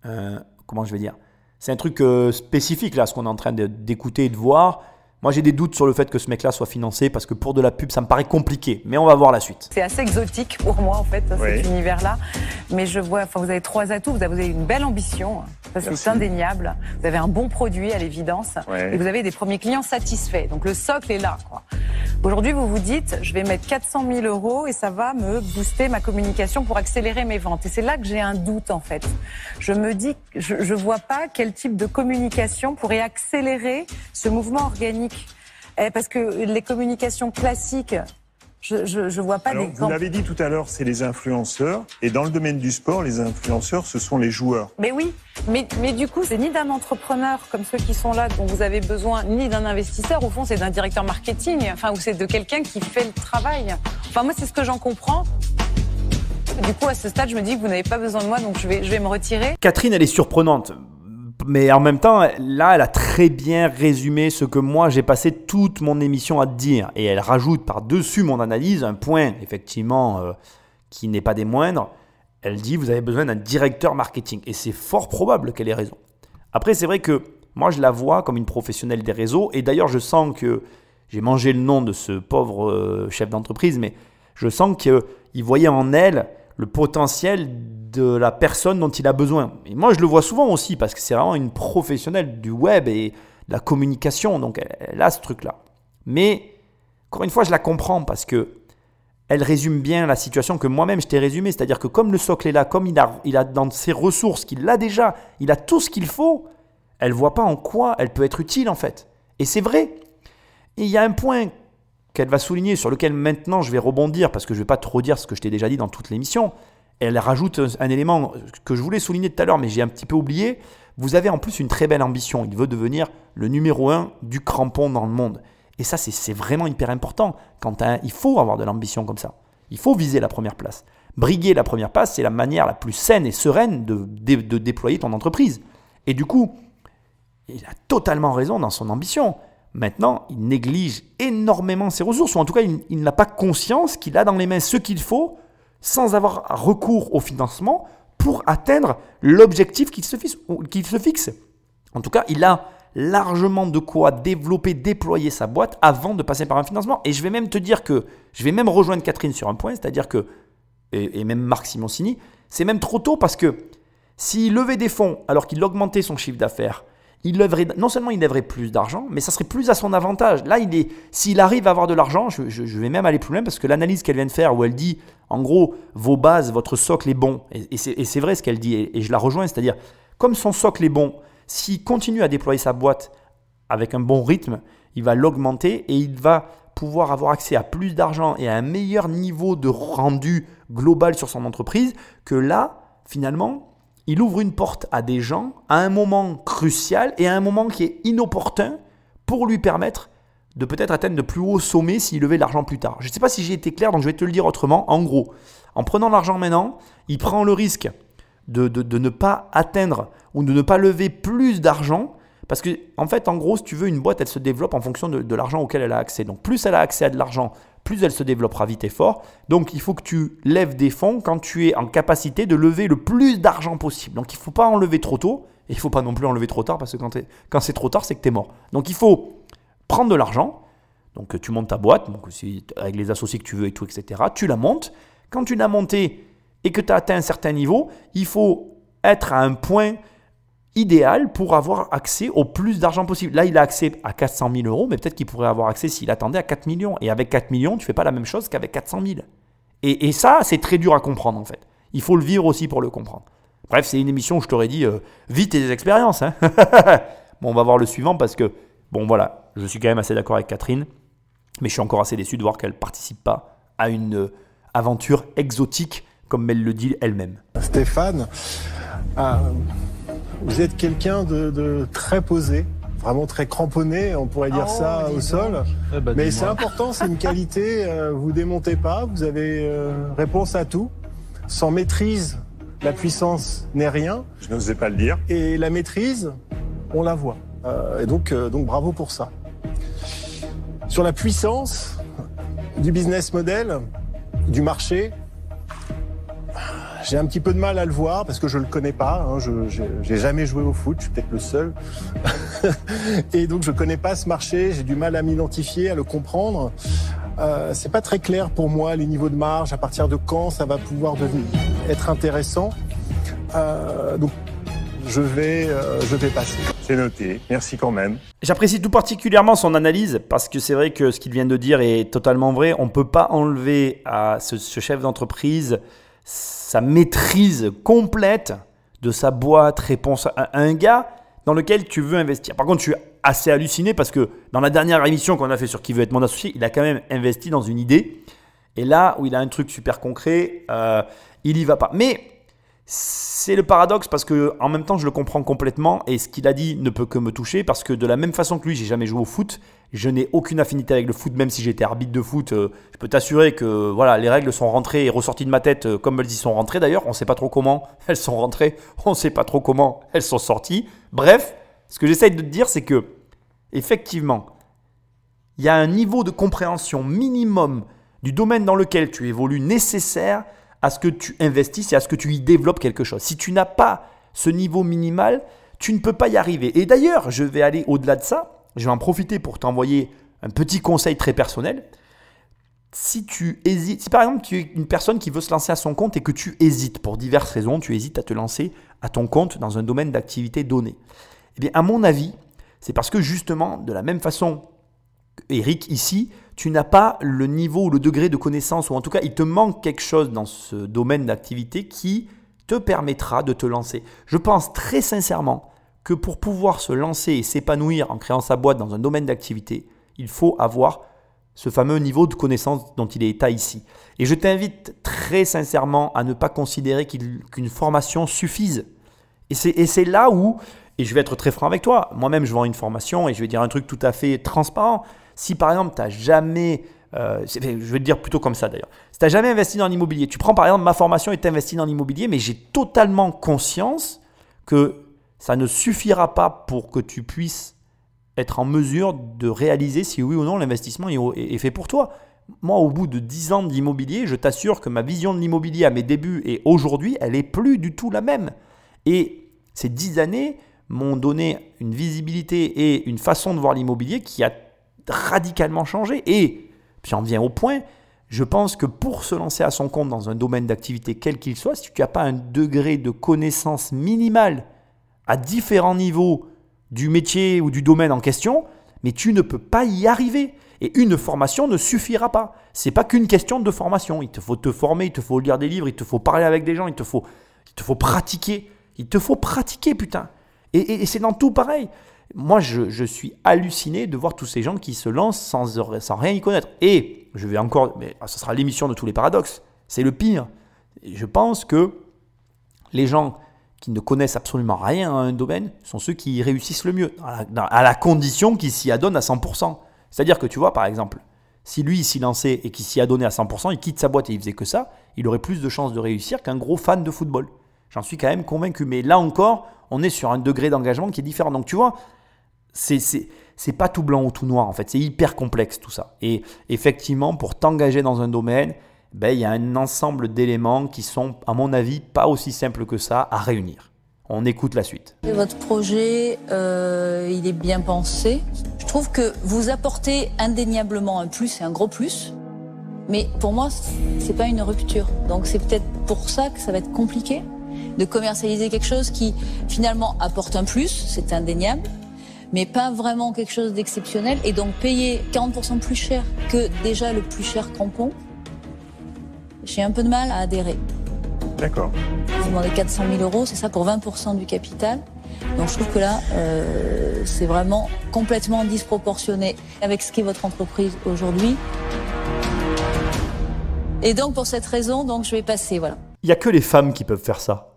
euh, comment je vais dire, c'est un truc euh, spécifique là, ce qu'on est en train d'écouter et de voir. Moi, j'ai des doutes sur le fait que ce mec-là soit financé parce que pour de la pub, ça me paraît compliqué. Mais on va voir la suite. C'est assez exotique pour moi, en fait, oui. cet univers-là. Mais je vois, enfin, vous avez trois atouts. Vous avez une belle ambition. Ça, c'est indéniable. Vous avez un bon produit, à l'évidence. Et vous avez des premiers clients satisfaits. Donc, le socle est là, quoi. Aujourd'hui, vous vous dites, je vais mettre 400 000 euros et ça va me booster ma communication pour accélérer mes ventes. Et c'est là que j'ai un doute, en fait. Je me dis, je, je vois pas quel type de communication pourrait accélérer ce mouvement organique. Parce que les communications classiques Je, je vois pas Alors, vous d'exemple. l'avez dit tout à l'heure, c'est les influenceurs. Et dans le domaine du sport, les influenceurs, ce sont les joueurs. Mais oui, mais, mais du coup, c'est ni d'un entrepreneur comme ceux qui sont là dont vous avez besoin, ni d'un investisseur. Au fond, c'est d'un directeur marketing, enfin, ou c'est de quelqu'un qui fait le travail. Enfin, moi, c'est ce que j'en comprends. Du coup, à ce stade, je me dis que vous n'avez pas besoin de moi, donc je vais, je vais me retirer. Catherine, elle est surprenante. Mais en même temps, là, elle a très bien résumé ce que moi, j'ai passé toute mon émission à dire. Et elle rajoute par-dessus mon analyse un point, effectivement, euh, qui n'est pas des moindres. Elle dit, vous avez besoin d'un directeur marketing. Et c'est fort probable qu'elle ait raison. Après, c'est vrai que moi, je la vois comme une professionnelle des réseaux. Et d'ailleurs, je sens que j'ai mangé le nom de ce pauvre euh, chef d'entreprise, mais je sens qu'il voyait en elle le potentiel de la personne dont il a besoin. Et moi, je le vois souvent aussi parce que c'est vraiment une professionnelle du web et de la communication. Donc, elle, a ce truc-là. Mais, encore une fois, je la comprends parce que elle résume bien la situation que moi-même je t'ai résumée. C'est-à-dire que comme le socle est là, comme il a, il a dans ses ressources qu'il a déjà, il a tout ce qu'il faut, elle voit pas en quoi elle peut être utile en fait. Et c'est vrai. Et il y a un point qu'elle va souligner, sur lequel maintenant je vais rebondir, parce que je ne vais pas trop dire ce que je t'ai déjà dit dans toute l'émission. Elle rajoute un élément que je voulais souligner tout à l'heure, mais j'ai un petit peu oublié. Vous avez en plus une très belle ambition. Il veut devenir le numéro un du crampon dans le monde. Et ça, c'est- vraiment hyper important. Quand il faut avoir de l'ambition comme ça. Il faut viser la première place. Briguer la première place, c'est la manière la plus saine et sereine de- de déployer ton entreprise. Et du coup, il a totalement raison dans son ambition. Maintenant, il néglige énormément ses ressources, ou en tout cas, il, n'a pas conscience qu'il a dans les mains ce qu'il faut sans avoir recours au financement pour atteindre l'objectif qu'il se, fixe- ou qu'il se fixe. En tout cas, il a largement de quoi développer, déployer sa boîte avant de passer par un financement. Et je vais même te dire que, je vais même rejoindre Catherine sur un point, c'est-à-dire que, et, et même Marc Simoncini, c'est même trop tôt parce que s'il levait des fonds alors qu'il augmentait son chiffre d'affaires, il non seulement il lèverait plus d'argent, mais ça serait plus à son avantage. Là, il est, s'il arrive à avoir de l'argent, je, vais même aller plus loin parce que l'analyse qu'elle vient de faire, où elle dit, en gros, vos bases, votre socle est bon, et, et c'est, et c'est vrai ce qu'elle dit, et, et je la rejoins, c'est-à-dire, comme son socle est bon, s'il continue à déployer sa boîte avec un bon rythme, il va l'augmenter et il va pouvoir avoir accès à plus d'argent et à un meilleur niveau de rendu global sur son entreprise que là, finalement, il ouvre une porte à des gens à un moment crucial et à un moment qui est inopportun pour lui permettre de peut-être atteindre de plus hauts sommets s'il levait de l'argent plus tard. Je ne sais pas si j'ai été clair, donc je vais te le dire autrement. En gros, en prenant l'argent maintenant, il prend le risque de, ne pas atteindre ou de ne pas lever plus d'argent. Parce que, en fait, en gros, si tu veux, une boîte, elle se développe en fonction de, l'argent auquel elle a accès. Donc, plus elle a accès à de l'argent, plus elle se développera vite et fort. Donc, il faut que tu lèves des fonds quand tu es en capacité de lever le plus d'argent possible. Donc, il ne faut pas en lever trop tôt et il ne faut pas non plus en lever trop tard parce que quand, quand c'est trop tard, c'est que tu es mort. Donc, il faut prendre de l'argent. Donc, tu montes ta boîte, donc, avec les associés que tu veux et tout, etc. Tu la montes. Quand tu l'as montée et que tu as atteint un certain niveau, il faut être à un point idéal pour avoir accès au plus d'argent possible. Là, il a accès à 400 000 euros, mais peut-être qu'il pourrait avoir accès s'il attendait à 4 millions. Et avec 4 millions, tu fais pas la même chose qu'avec 400 000. Et, ça, c'est très dur à comprendre en fait. Il faut le vivre aussi pour le comprendre. Bref, c'est une émission où je t'aurais dit, euh, vis tes expériences. hein. bon, on va voir le suivant parce que, bon voilà, je suis quand même assez d'accord avec Catherine, mais je suis encore assez déçu de voir qu'elle participe pas à une euh, aventure exotique comme elle le dit elle-même. Stéphane, euh, vous êtes quelqu'un de, de très posé, vraiment très cramponné, on pourrait dire Oh, ça au sol. Eh ben, Mais c'est important, c'est une qualité, euh, vous démontez pas, vous avez euh, réponse à tout. Sans maîtrise, la puissance n'est rien. Je n'osais pas le dire. Et la maîtrise, on la voit. Euh, et donc, euh, donc bravo pour ça. Sur la puissance du business model, du marché, j'ai un petit peu de mal à le voir parce que je le connais pas. Hein, je j'ai- j'ai jamais joué au foot, je suis peut-être le seul. et donc je connais pas ce marché. J'ai du mal à m'identifier, à le comprendre. Euh, c'est pas très clair pour moi les niveaux de marge. À partir de quand ça va pouvoir devenir être intéressant. Euh, donc je vais euh, je vais passer. C'est noté. Merci quand même. J'apprécie tout particulièrement son analyse parce que c'est vrai que ce qu'il vient de dire est totalement vrai. On ne peut pas enlever à ce, ce chef d'entreprise sa maîtrise complète de sa boîte, réponse à un gars dans lequel tu veux investir. Par contre, je suis assez halluciné parce que dans la dernière émission qu'on a fait sur qui veut être mon associé, il a quand même investi dans une idée Et là où il a un truc super concret, euh, il y va pas. Mais c'est le paradoxe parce que en même temps je le comprends complètement et ce qu'il a dit ne peut que me toucher parce que de la même façon que lui j'ai jamais joué au foot, je n'ai aucune affinité avec le foot même si j'étais arbitre de foot. euh, je peux t'assurer que voilà les règles sont rentrées et ressorties de ma tête euh, comme elles y sont rentrées d'ailleurs. On ne sait pas trop comment elles sont rentrées, on ne sait pas trop comment elles sont sorties. Bref, ce que j'essaye de te dire c'est que effectivement il y a un niveau de compréhension minimum du domaine dans lequel tu évolues nécessaire à ce que tu investisses et à ce que tu y développes quelque chose. Si tu n'as pas ce niveau minimal, tu ne peux pas y arriver. Et d'ailleurs, je vais aller au-delà de ça. Je vais en profiter pour t'envoyer un petit conseil très personnel. Si tu hésites, si par exemple tu es une personne qui veut se lancer à son compte et que tu hésites pour diverses raisons, tu hésites à te lancer à ton compte dans un domaine d'activité donné. Eh bien, à mon avis, c'est parce que justement, de la même façon Eric, ici, tu n'as pas le niveau ou le degré de connaissance, ou en tout cas, il te manque quelque chose dans ce domaine d'activité qui te permettra de te lancer. Je pense très sincèrement que pour pouvoir se lancer et s'épanouir en créant sa boîte dans un domaine d'activité, il faut avoir ce fameux niveau de connaissance dont il est état ici. Et je t'invite très sincèrement à ne pas considérer qu'une formation suffise. Et c'est là où, et je vais être très franc avec toi, moi-même je vends une formation et je vais dire un truc tout à fait transparent. Si par exemple tu n'as jamais, euh, je vais te dire plutôt comme ça d'ailleurs, si tu n'as jamais investi dans l'immobilier, tu prends par exemple ma formation et tu investis dans l'immobilier, mais j'ai totalement conscience que ça ne suffira pas pour que tu puisses être en mesure de réaliser si oui ou non l'investissement est, fait pour toi. Moi, au bout de 10 ans d'immobilier, je t'assure que ma vision de l'immobilier à mes débuts et aujourd'hui, elle est plus du tout la même. Et ces 10 années m'ont donné une visibilité et une façon de voir l'immobilier qui a radicalement changé. Et puis on vient au point, je pense que pour se lancer à son compte dans un domaine d'activité quel qu'il soit, si tu n'as pas un degré de connaissance minimale à différents niveaux du métier ou du domaine en question, mais tu ne peux pas y arriver. Et une formation ne suffira pas. C'est pas qu'une question de formation. Il te faut te former, il te faut lire des livres, il te faut parler avec des gens, il te faut, il te faut pratiquer. Il te faut pratiquer, putain. Et, c'est dans tout pareil. Moi, je, suis halluciné de voir tous ces gens qui se lancent sans, sans rien y connaître. Et je vais encore, mais ce sera l'émission de tous les paradoxes. C'est le pire. Je pense que les gens qui ne connaissent absolument rien à un domaine sont ceux qui y réussissent le mieux, à la, condition qu'ils s'y adonnent à 100%. C'est-à-dire que tu vois, par exemple, si lui s'y lançait et qu'il s'y adonnait à 100%, il quitte sa boîte et il faisait que ça, il aurait plus de chances de réussir qu'un gros fan de football. J'en suis quand même convaincu. Mais là encore, on est sur un degré d'engagement qui est différent. Donc tu vois, c'est c'est pas tout blanc ou tout noir en fait, c'est hyper complexe tout ça. Et effectivement, pour t'engager dans un domaine, ben, il y a un ensemble d'éléments qui sont, à mon avis, pas aussi simples que ça à réunir. On écoute la suite. Votre projet, euh, il est bien pensé. Je trouve que vous apportez indéniablement un plus et un gros plus. Mais pour moi, c'est pas une rupture. Donc c'est peut-être pour ça que ça va être compliqué de commercialiser quelque chose qui finalement apporte un plus, c'est indéniable, mais pas vraiment quelque chose d'exceptionnel. Et donc payer 40% plus cher que déjà le plus cher crampon, j'ai un peu de mal à adhérer. D'accord. Vous demandez 400 000 euros, c'est ça pour 20% du capital. Donc je trouve que là, euh, c'est vraiment complètement disproportionné avec ce qu'est votre entreprise aujourd'hui. Et donc pour cette raison, donc je vais passer, voilà. Il n'y a que les femmes qui peuvent faire ça.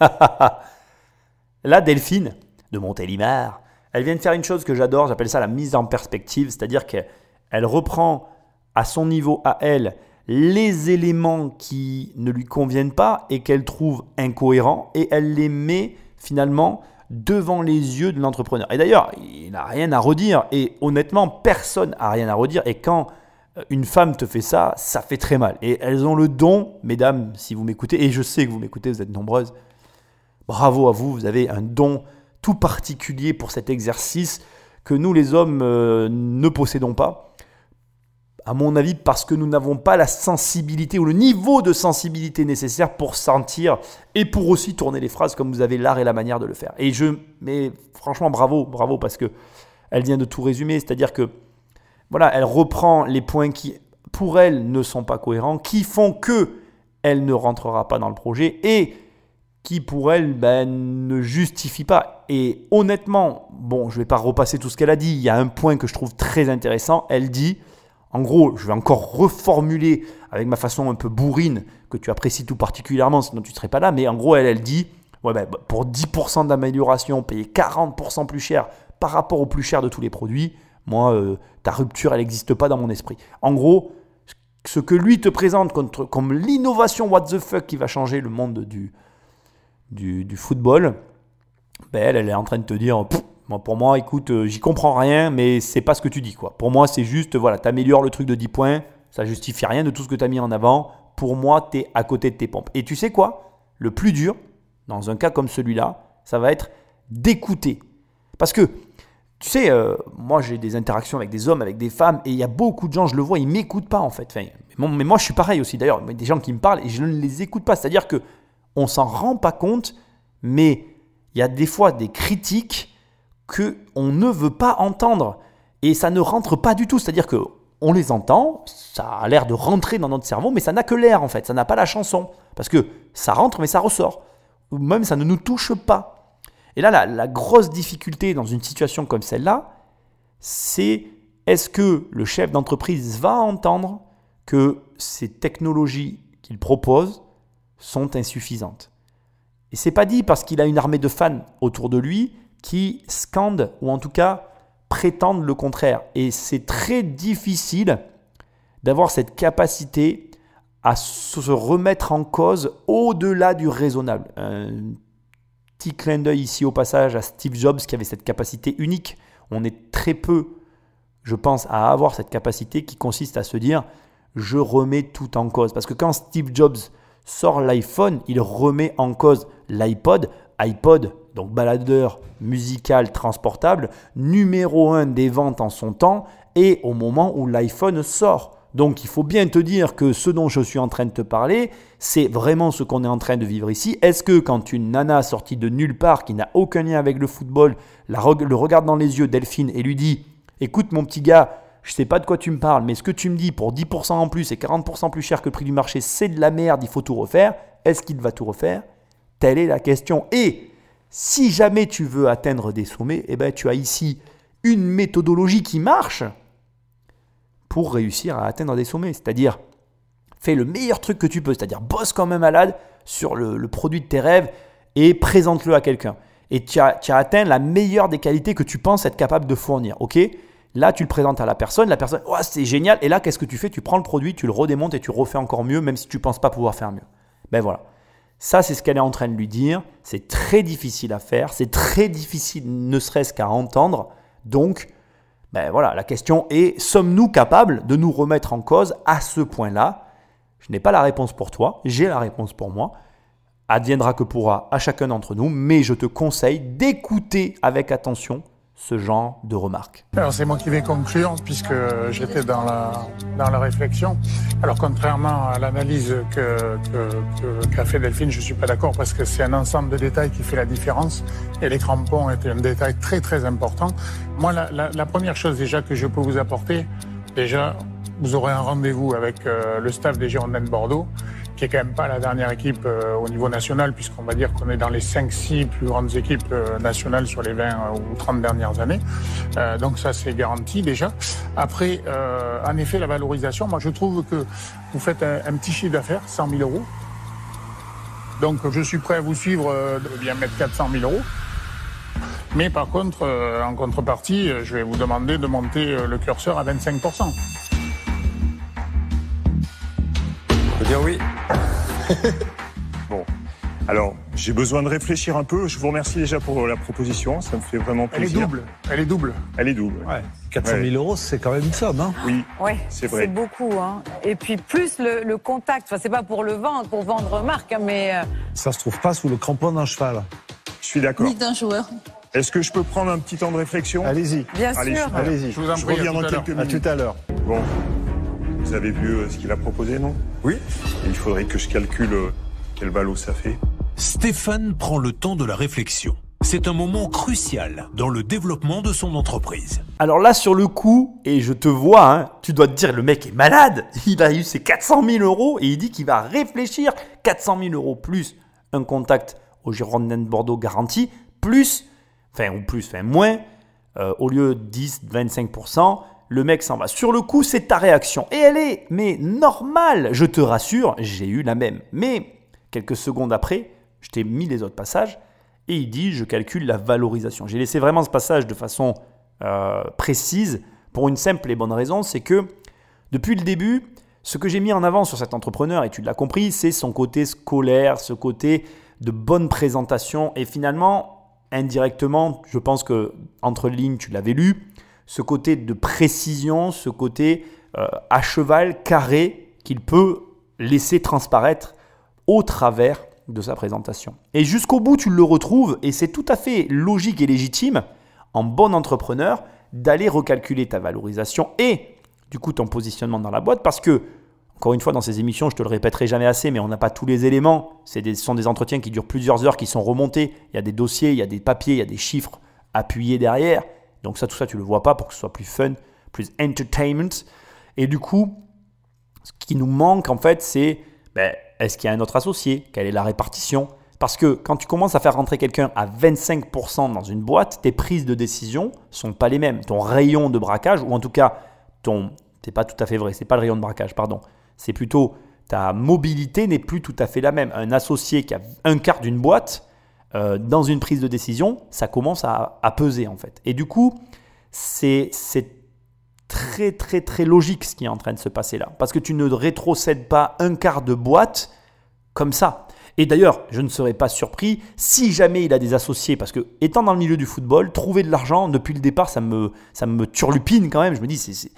Là, Delphine, de Montélimar, elle vient de faire une chose que j'adore, j'appelle ça la mise en perspective, c'est-à-dire qu'elle reprend à son niveau, à elle, les éléments qui ne lui conviennent pas et qu'elle trouve incohérents, et elle les met finalement devant les yeux de l'entrepreneur. Et d'ailleurs, il n'a rien à redire, et honnêtement, personne n'a rien à redire, et quand euh, une femme te fait ça, ça fait très mal. Et elles ont le don, mesdames, si vous m'écoutez, et je sais que vous m'écoutez, vous êtes nombreuses, bravo à vous, vous avez un don tout particulier pour cet exercice que nous les hommes euh, ne possédons pas. À mon avis, parce que nous n'avons pas la sensibilité ou le niveau de sensibilité nécessaire pour sentir et pour aussi tourner les phrases comme vous avez l'art et la manière de le faire. Et je, mais franchement, bravo, bravo, parce que elle vient de tout résumer, c'est-à-dire que voilà, elle reprend les points qui, pour elle, ne sont pas cohérents, qui font que elle ne rentrera pas dans le projet et qui, pour elle, ben, ne justifie pas. Et honnêtement, bon, je ne vais pas repasser tout ce qu'elle a dit, il y a un point que je trouve très intéressant. Elle dit, En gros, je vais encore reformuler avec ma façon un peu bourrine que tu apprécies tout particulièrement, sinon tu ne serais pas là. Mais en gros, elle, elle dit ouais, ben, pour 10% d'amélioration, payer 40% plus cher par rapport au plus cher de tous les produits, moi, euh, ta rupture, elle n'existe pas dans mon esprit. En gros, ce que lui te présente comme l'innovation what the fuck qui va changer le monde du, du, football, ben elle est en train de te dire, pour moi, écoute, euh, j'y comprends rien, mais c'est pas ce que tu dis. quoi. Pour moi, c'est juste, voilà, tu améliores le truc de 10 points, ça justifie rien de tout ce que tu as mis en avant. Pour moi, tu es à côté de tes pompes. Et tu sais quoi? Le plus dur, dans un cas comme celui-là, ça va être d'écouter. Parce que, tu sais, euh, moi j'ai des interactions avec des hommes, avec des femmes, et il y a beaucoup de gens, je le vois, ils m'écoutent pas en fait. Mais moi je suis pareil aussi d'ailleurs, des gens qui me parlent et je ne les écoute pas. C'est-à-dire que on s'en rend pas compte, mais il y a des fois des critiques que on ne veut pas entendre et ça ne rentre pas du tout. C'est-à-dire que on les entend, ça a l'air de rentrer dans notre cerveau, mais ça n'a que l'air en fait, ça n'a pas la chanson parce que ça rentre mais ça ressort. Ou même ça ne nous touche pas. Et là, la, la grosse difficulté dans une situation comme celle-là, c'est est-ce que le chef d'entreprise va entendre que ces technologies qu'il propose sont insuffisantes? Et c'est pas dit parce qu'il a une armée de fans autour de lui qui scandent ou en tout cas prétendent le contraire. Et c'est très difficile d'avoir cette capacité à se remettre en cause au-delà du raisonnable. Un petit clin d'œil ici au passage à Steve Jobs qui avait cette capacité unique. On est très peu, je pense, à avoir cette capacité qui consiste à se dire je remets tout en cause. Parce que quand Steve Jobs sort l'iPhone, il remet en cause l'iPod, iPod, donc baladeur musical transportable, numéro un des ventes en son temps, et au moment où l'iPhone sort. Donc il faut bien te dire que ce dont je suis en train de te parler, c'est vraiment ce qu'on est en train de vivre ici. Est-ce que quand une nana sortie de nulle part, qui n'a aucun lien avec le football, la, le regarde dans les yeux, Delphine, et lui dit, écoute mon petit gars, je sais pas de quoi tu me parles, mais ce que tu me dis pour 10% en plus et 40% plus cher que le prix du marché, c'est de la merde, il faut tout refaire. Est-ce qu'il va tout refaire? Telle est la question. Et si jamais tu veux atteindre des sommets, eh ben, tu as ici une méthodologie qui marche pour réussir à atteindre des sommets. C'est-à-dire, fais le meilleur truc que tu peux, c'est-à-dire bosse comme un malade sur le, produit de tes rêves et présente-le à quelqu'un. Et tu as, atteint la meilleure des qualités que tu penses être capable de fournir. ok? Là, tu le présentes à la personne, la personne, oh, c'est génial. Et là, qu'est-ce que tu fais? Tu prends le produit, tu le redémontes et tu refais encore mieux, même si tu ne penses pas pouvoir faire mieux. Ben voilà. Ça, c'est ce qu'elle est en train de lui dire. C'est très difficile à faire. C'est très difficile, ne serait-ce qu'à entendre. Donc, ben voilà, la question est sommes-nous capables de nous remettre en cause à ce point-là? Je n'ai pas la réponse pour toi, j'ai la réponse pour moi. Adviendra que pourra à chacun d'entre nous, mais je te conseille d'écouter avec attention ce genre de remarques Alors c'est moi qui vais conclure puisque j'étais dans la, dans la réflexion. Alors contrairement à l'analyse que, que, qu'a fait Delphine, je ne suis pas d'accord parce que c'est un ensemble de détails qui fait la différence et les crampons étaient un détail très très important. Moi la, la, la première chose déjà que je peux vous apporter, déjà vous aurez un rendez-vous avec euh, le staff des Girondins de Bordeaux qui est quand même pas la dernière équipe euh, au niveau national, puisqu'on va dire qu'on est dans les 5-6 plus grandes équipes euh, nationales sur les 20 euh, ou 30 dernières années. donc ça, c'est garanti déjà. Après, en effet, la valorisation, moi je trouve que vous faites un, petit chiffre d'affaires, 100 000 euros. Donc je suis prêt à vous suivre de bien mettre 400 000 euros. Mais par contre, en contrepartie, je vais vous demander de monter le curseur à 25 dire oui. bon. Alors, j'ai besoin de réfléchir un peu. Je vous remercie déjà pour la proposition. Ça me fait vraiment plaisir. Elle est double. Elle est double. Elle est double. Ouais. 400 000 euros, c'est quand même une somme. Hein oui. Ouais, c'est vrai. C'est beaucoup. Hein. Et puis, plus le, contact. Enfin, c'est pas pour le vendre, pour vendre marque, hein, mais. Euh, Ça se trouve pas sous le crampon d'un cheval. Je suis d'accord. Ni d'un joueur. Est-ce que je peux prendre un petit temps de réflexion? Allez-y. Bien sûr. Allez-y. Je vous en Je reviens dans quelques minutes. À tout à l'heure. Bon. Vous avez vu euh, ce qu'il a proposé, non? Oui. Il faudrait que je calcule euh, quel ballot ça fait. Stéphane prend le temps de la réflexion. C'est un moment crucial dans le développement de son entreprise. Alors là, sur le coup, et je te vois, hein, tu dois te dire, le mec est malade. Il a eu ses 400 000 euros et il dit qu'il va réfléchir. 400 000 euros plus un contact au Girondin de Bordeaux garanti, plus, enfin, ou plus, enfin, moins, euh, au lieu de 10, 25%, Le mec s'en va. Sur le coup, c'est ta réaction. Et elle est, mais normale. Je te rassure, j'ai eu la même. Mais quelques secondes après, je t'ai mis les autres passages et il dit je calcule la valorisation. J'ai laissé vraiment ce passage de façon euh, précise pour une simple et bonne raison, c'est que depuis le début, ce que j'ai mis en avant sur cet entrepreneur, et tu l'as compris, c'est son côté scolaire, ce côté de bonne présentation et finalement, indirectement, je pense que entre lignes, tu l'avais lu, ce côté de précision, ce côté euh, à cheval carré qu'il peut laisser transparaître au travers de sa présentation. Et jusqu'au bout, tu le retrouves, et c'est tout à fait logique et légitime, en bon entrepreneur, d'aller recalculer ta valorisation et du coup ton positionnement dans la boîte, parce que, encore une fois, dans ces émissions, je te le répéterai jamais assez, mais on n'a pas tous les éléments. Ce sont des entretiens qui durent plusieurs heures, qui sont remontés. Il y a des dossiers, il y a des papiers, il y a des chiffres appuyés derrière. Donc ça, tout ça, tu le vois pas pour que ce soit plus fun, plus entertainment. Et du coup, ce qui nous manque, en fait, c'est ben, est-ce qu'il y a un autre associé? Quelle est la répartition? Parce que quand tu commences à faire rentrer quelqu'un à 25% dans une boîte, tes prises de décision sont pas les mêmes. Ton rayon de braquage, ou en tout cas, ton, c'est pas tout à fait vrai, c'est pas le rayon de braquage, pardon. C'est plutôt ta mobilité n'est plus tout à fait la même. Un associé qui a un quart d'une boîte, euh, dans une prise de décision, ça commence à, peser en fait. Et du coup, c'est très très très logique ce qui est en train de se passer là. Parce que tu ne rétrocèdes pas un quart de boîte comme ça. Et d'ailleurs, je ne serais pas surpris si jamais il a des associés, parce que étant dans le milieu du football, trouver de l'argent depuis le départ, ça me, ça me turlupine quand même. Je me dis, c'est,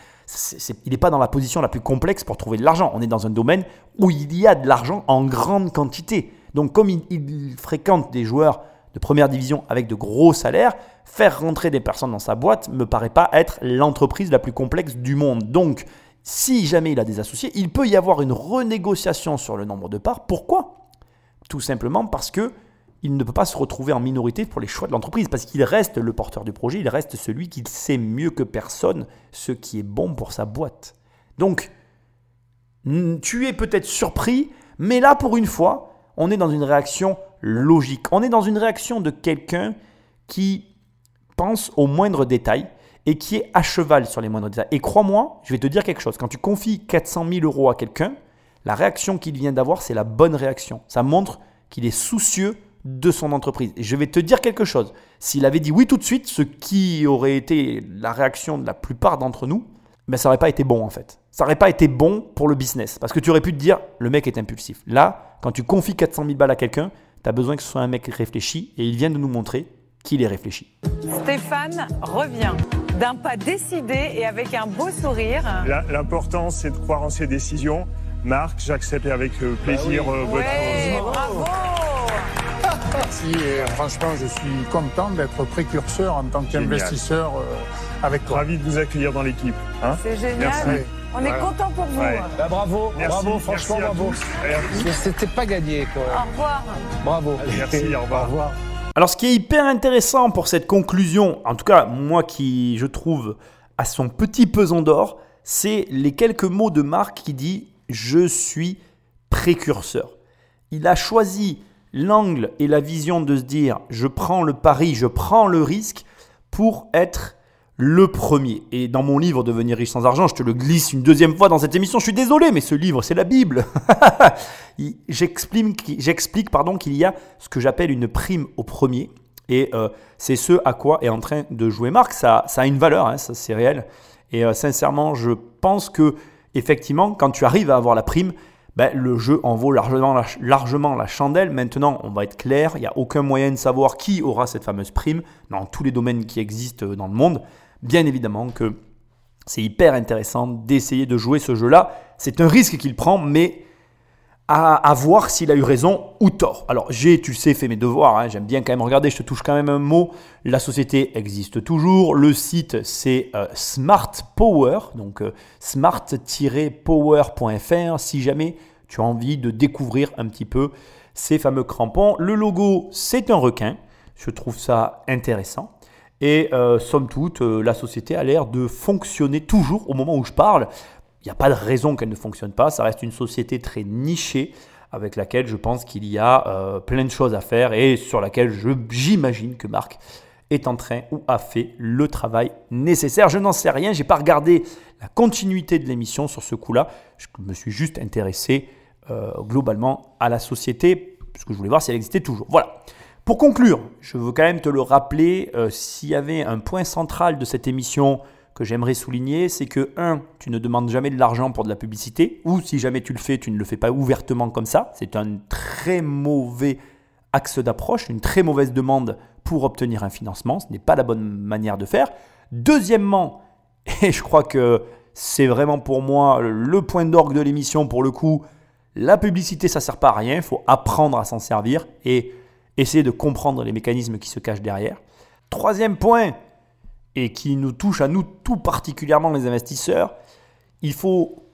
il n'est pas dans la position la plus complexe pour trouver de l'argent. On est dans un domaine où il y a de l'argent en grande quantité. Donc comme il, fréquente des joueurs de première division avec de gros salaires, faire rentrer des personnes dans sa boîte me paraît pas être l'entreprise la plus complexe du monde. Donc si jamais il a des associés, il peut y avoir une renégociation sur le nombre de parts. Pourquoi? Tout simplement parce que il ne peut pas se retrouver en minorité pour les choix de l'entreprise, parce qu'il reste le porteur du projet, il reste celui qui sait mieux que personne ce qui est bon pour sa boîte. Donc, tu es peut-être surpris, mais là, pour une fois, on est dans une réaction logique. On est dans une réaction de quelqu'un qui pense aux moindres détails et qui est à cheval sur les moindres détails. Et crois-moi, je vais te dire quelque chose. Quand tu confies 400 000 euros à quelqu'un, la réaction qu'il vient d'avoir, c'est la bonne réaction. Ça montre qu'il est soucieux de son entreprise. Et je vais te dire quelque chose. S'il avait dit oui tout de suite, ce qui aurait été la réaction de la plupart d'entre nous, ben, ça n'aurait pas été bon en fait. Ça n'aurait pas été bon pour le business. Parce que tu aurais pu te dire, le mec est impulsif. Là, quand tu confies 400 000 balles à quelqu'un, tu as besoin que ce soit un mec réfléchi et il vient de nous montrer qu'il est réfléchi. Stéphane revient d'un pas décidé et avec un beau sourire. L'important, c'est de croire en ses décisions. Marc, j'accepte avec euh, plaisir bah votre... Ouais, bravo Merci et franchement, je suis content d'être précurseur en tant qu'investisseur euh, avec toi. Ravi de vous accueillir dans l'équipe. Hein. C'est génial. On est content pour vous. Bah, bravo, bravo, franchement bravo. C'était pas gagné quoi. Au revoir. Bravo. merci, au revoir. au revoir. Alors ce qui est hyper intéressant pour cette conclusion, en tout cas moi qui je trouve à son petit pesant d'or, c'est les quelques mots de Marc qui dit je suis précurseur. Il a choisi l'angle et la vision de se dire je prends le pari, je prends le risque pour être le premier. Et dans mon livre Devenir riche sans argent, je te le glisse une deuxième fois dans cette émission. Je suis désolé, mais ce livre, c'est la Bible. J'explique qu'il y a ce que j'appelle une prime au premier. Et euh, c'est ce à quoi est en train de jouer Marc. Ça, a une valeur, hein, ça c'est réel. Et euh, sincèrement, je pense que effectivement, quand tu arrives à avoir la prime, ben, le jeu en vaut largement la, largement la chandelle. Maintenant, on va être clair, il n'y a aucun moyen de savoir qui aura cette fameuse prime dans tous les domaines qui existent dans le monde. Bien évidemment que c'est hyper intéressant d'essayer de jouer ce jeu-là. C'est un risque qu'il prend, mais à, voir s'il a eu raison ou tort. Alors j'ai, tu sais, fait mes devoirs, hein. j'aime bien quand même regarder, je te touche quand même un mot. La société existe toujours, le site c'est euh, Smart Power, donc euh, smart-power.fr si jamais tu as envie de découvrir un petit peu ces fameux crampons. Le logo c'est un requin, je trouve ça intéressant. Et euh, somme toute, la société a l'air de fonctionner toujours au moment où je parle. Il n'y a pas de raison qu'elle ne fonctionne pas. Ça reste une société très nichée avec laquelle je pense qu'il y a euh, plein de choses à faire et sur laquelle j'imagine que Marc est en train ou a fait le travail nécessaire. Je n'en sais rien, j'ai pas regardé la continuité de l'émission sur ce coup-là. Je me suis juste intéressé euh, globalement à la société, parce que je voulais voir si elle existait toujours. Voilà. Pour conclure, je veux quand même te le rappeler, euh, s'il y avait un point central de cette émission que j'aimerais souligner, c'est que 1. Tu ne demandes jamais de l'argent pour de la publicité, ou si jamais tu le fais, tu ne le fais pas ouvertement comme ça. C'est un très mauvais axe d'approche, une très mauvaise demande pour obtenir un financement. Ce n'est pas la bonne manière de faire. Deuxièmement, et je crois que c'est vraiment pour moi le point d'orgue de l'émission pour le coup, la publicité, ça ne sert pas à rien, il faut apprendre à s'en servir et essayer de comprendre les mécanismes qui se cachent derrière. Troisième point, et qui nous touche à nous tout particulièrement les investisseurs, il faut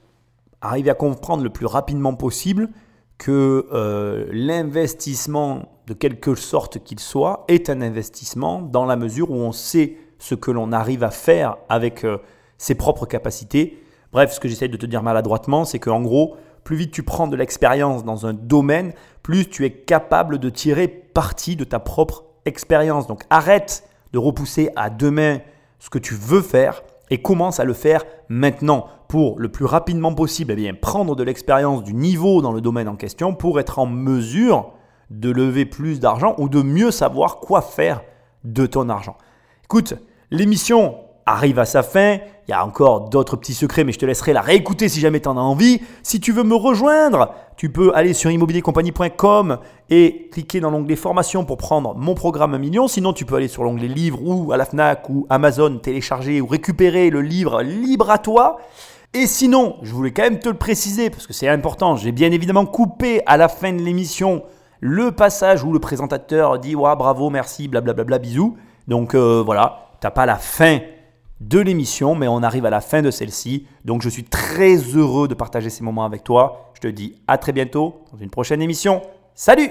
arriver à comprendre le plus rapidement possible que euh, l'investissement, de quelque sorte qu'il soit, est un investissement dans la mesure où on sait ce que l'on arrive à faire avec euh, ses propres capacités. Bref, ce que j'essaie de te dire maladroitement, c'est qu'en gros, plus vite tu prends de l'expérience dans un domaine, plus tu es capable de tirer parti de ta propre expérience. Donc arrête de repousser à demain ce que tu veux faire et commence à le faire maintenant pour le plus rapidement possible eh bien, prendre de l'expérience du niveau dans le domaine en question pour être en mesure de lever plus d'argent ou de mieux savoir quoi faire de ton argent. Écoute, l'émission arrive à sa fin. Il y a encore d'autres petits secrets, mais je te laisserai la réécouter si jamais tu en as envie. Si tu veux me rejoindre, tu peux aller sur immobiliercompagnie.com et cliquer dans l'onglet formation pour prendre mon programme 1 million. Sinon, tu peux aller sur l'onglet livre ou à la FNAC ou Amazon, télécharger ou récupérer le livre libre à toi. Et sinon, je voulais quand même te le préciser parce que c'est important. J'ai bien évidemment coupé à la fin de l'émission le passage où le présentateur dit bravo, merci, blablabla, bisous. Donc euh, voilà, t'as pas la fin de l'émission, mais on arrive à la fin de celle-ci. Donc je suis très heureux de partager ces moments avec toi. Je te dis à très bientôt dans une prochaine émission. Salut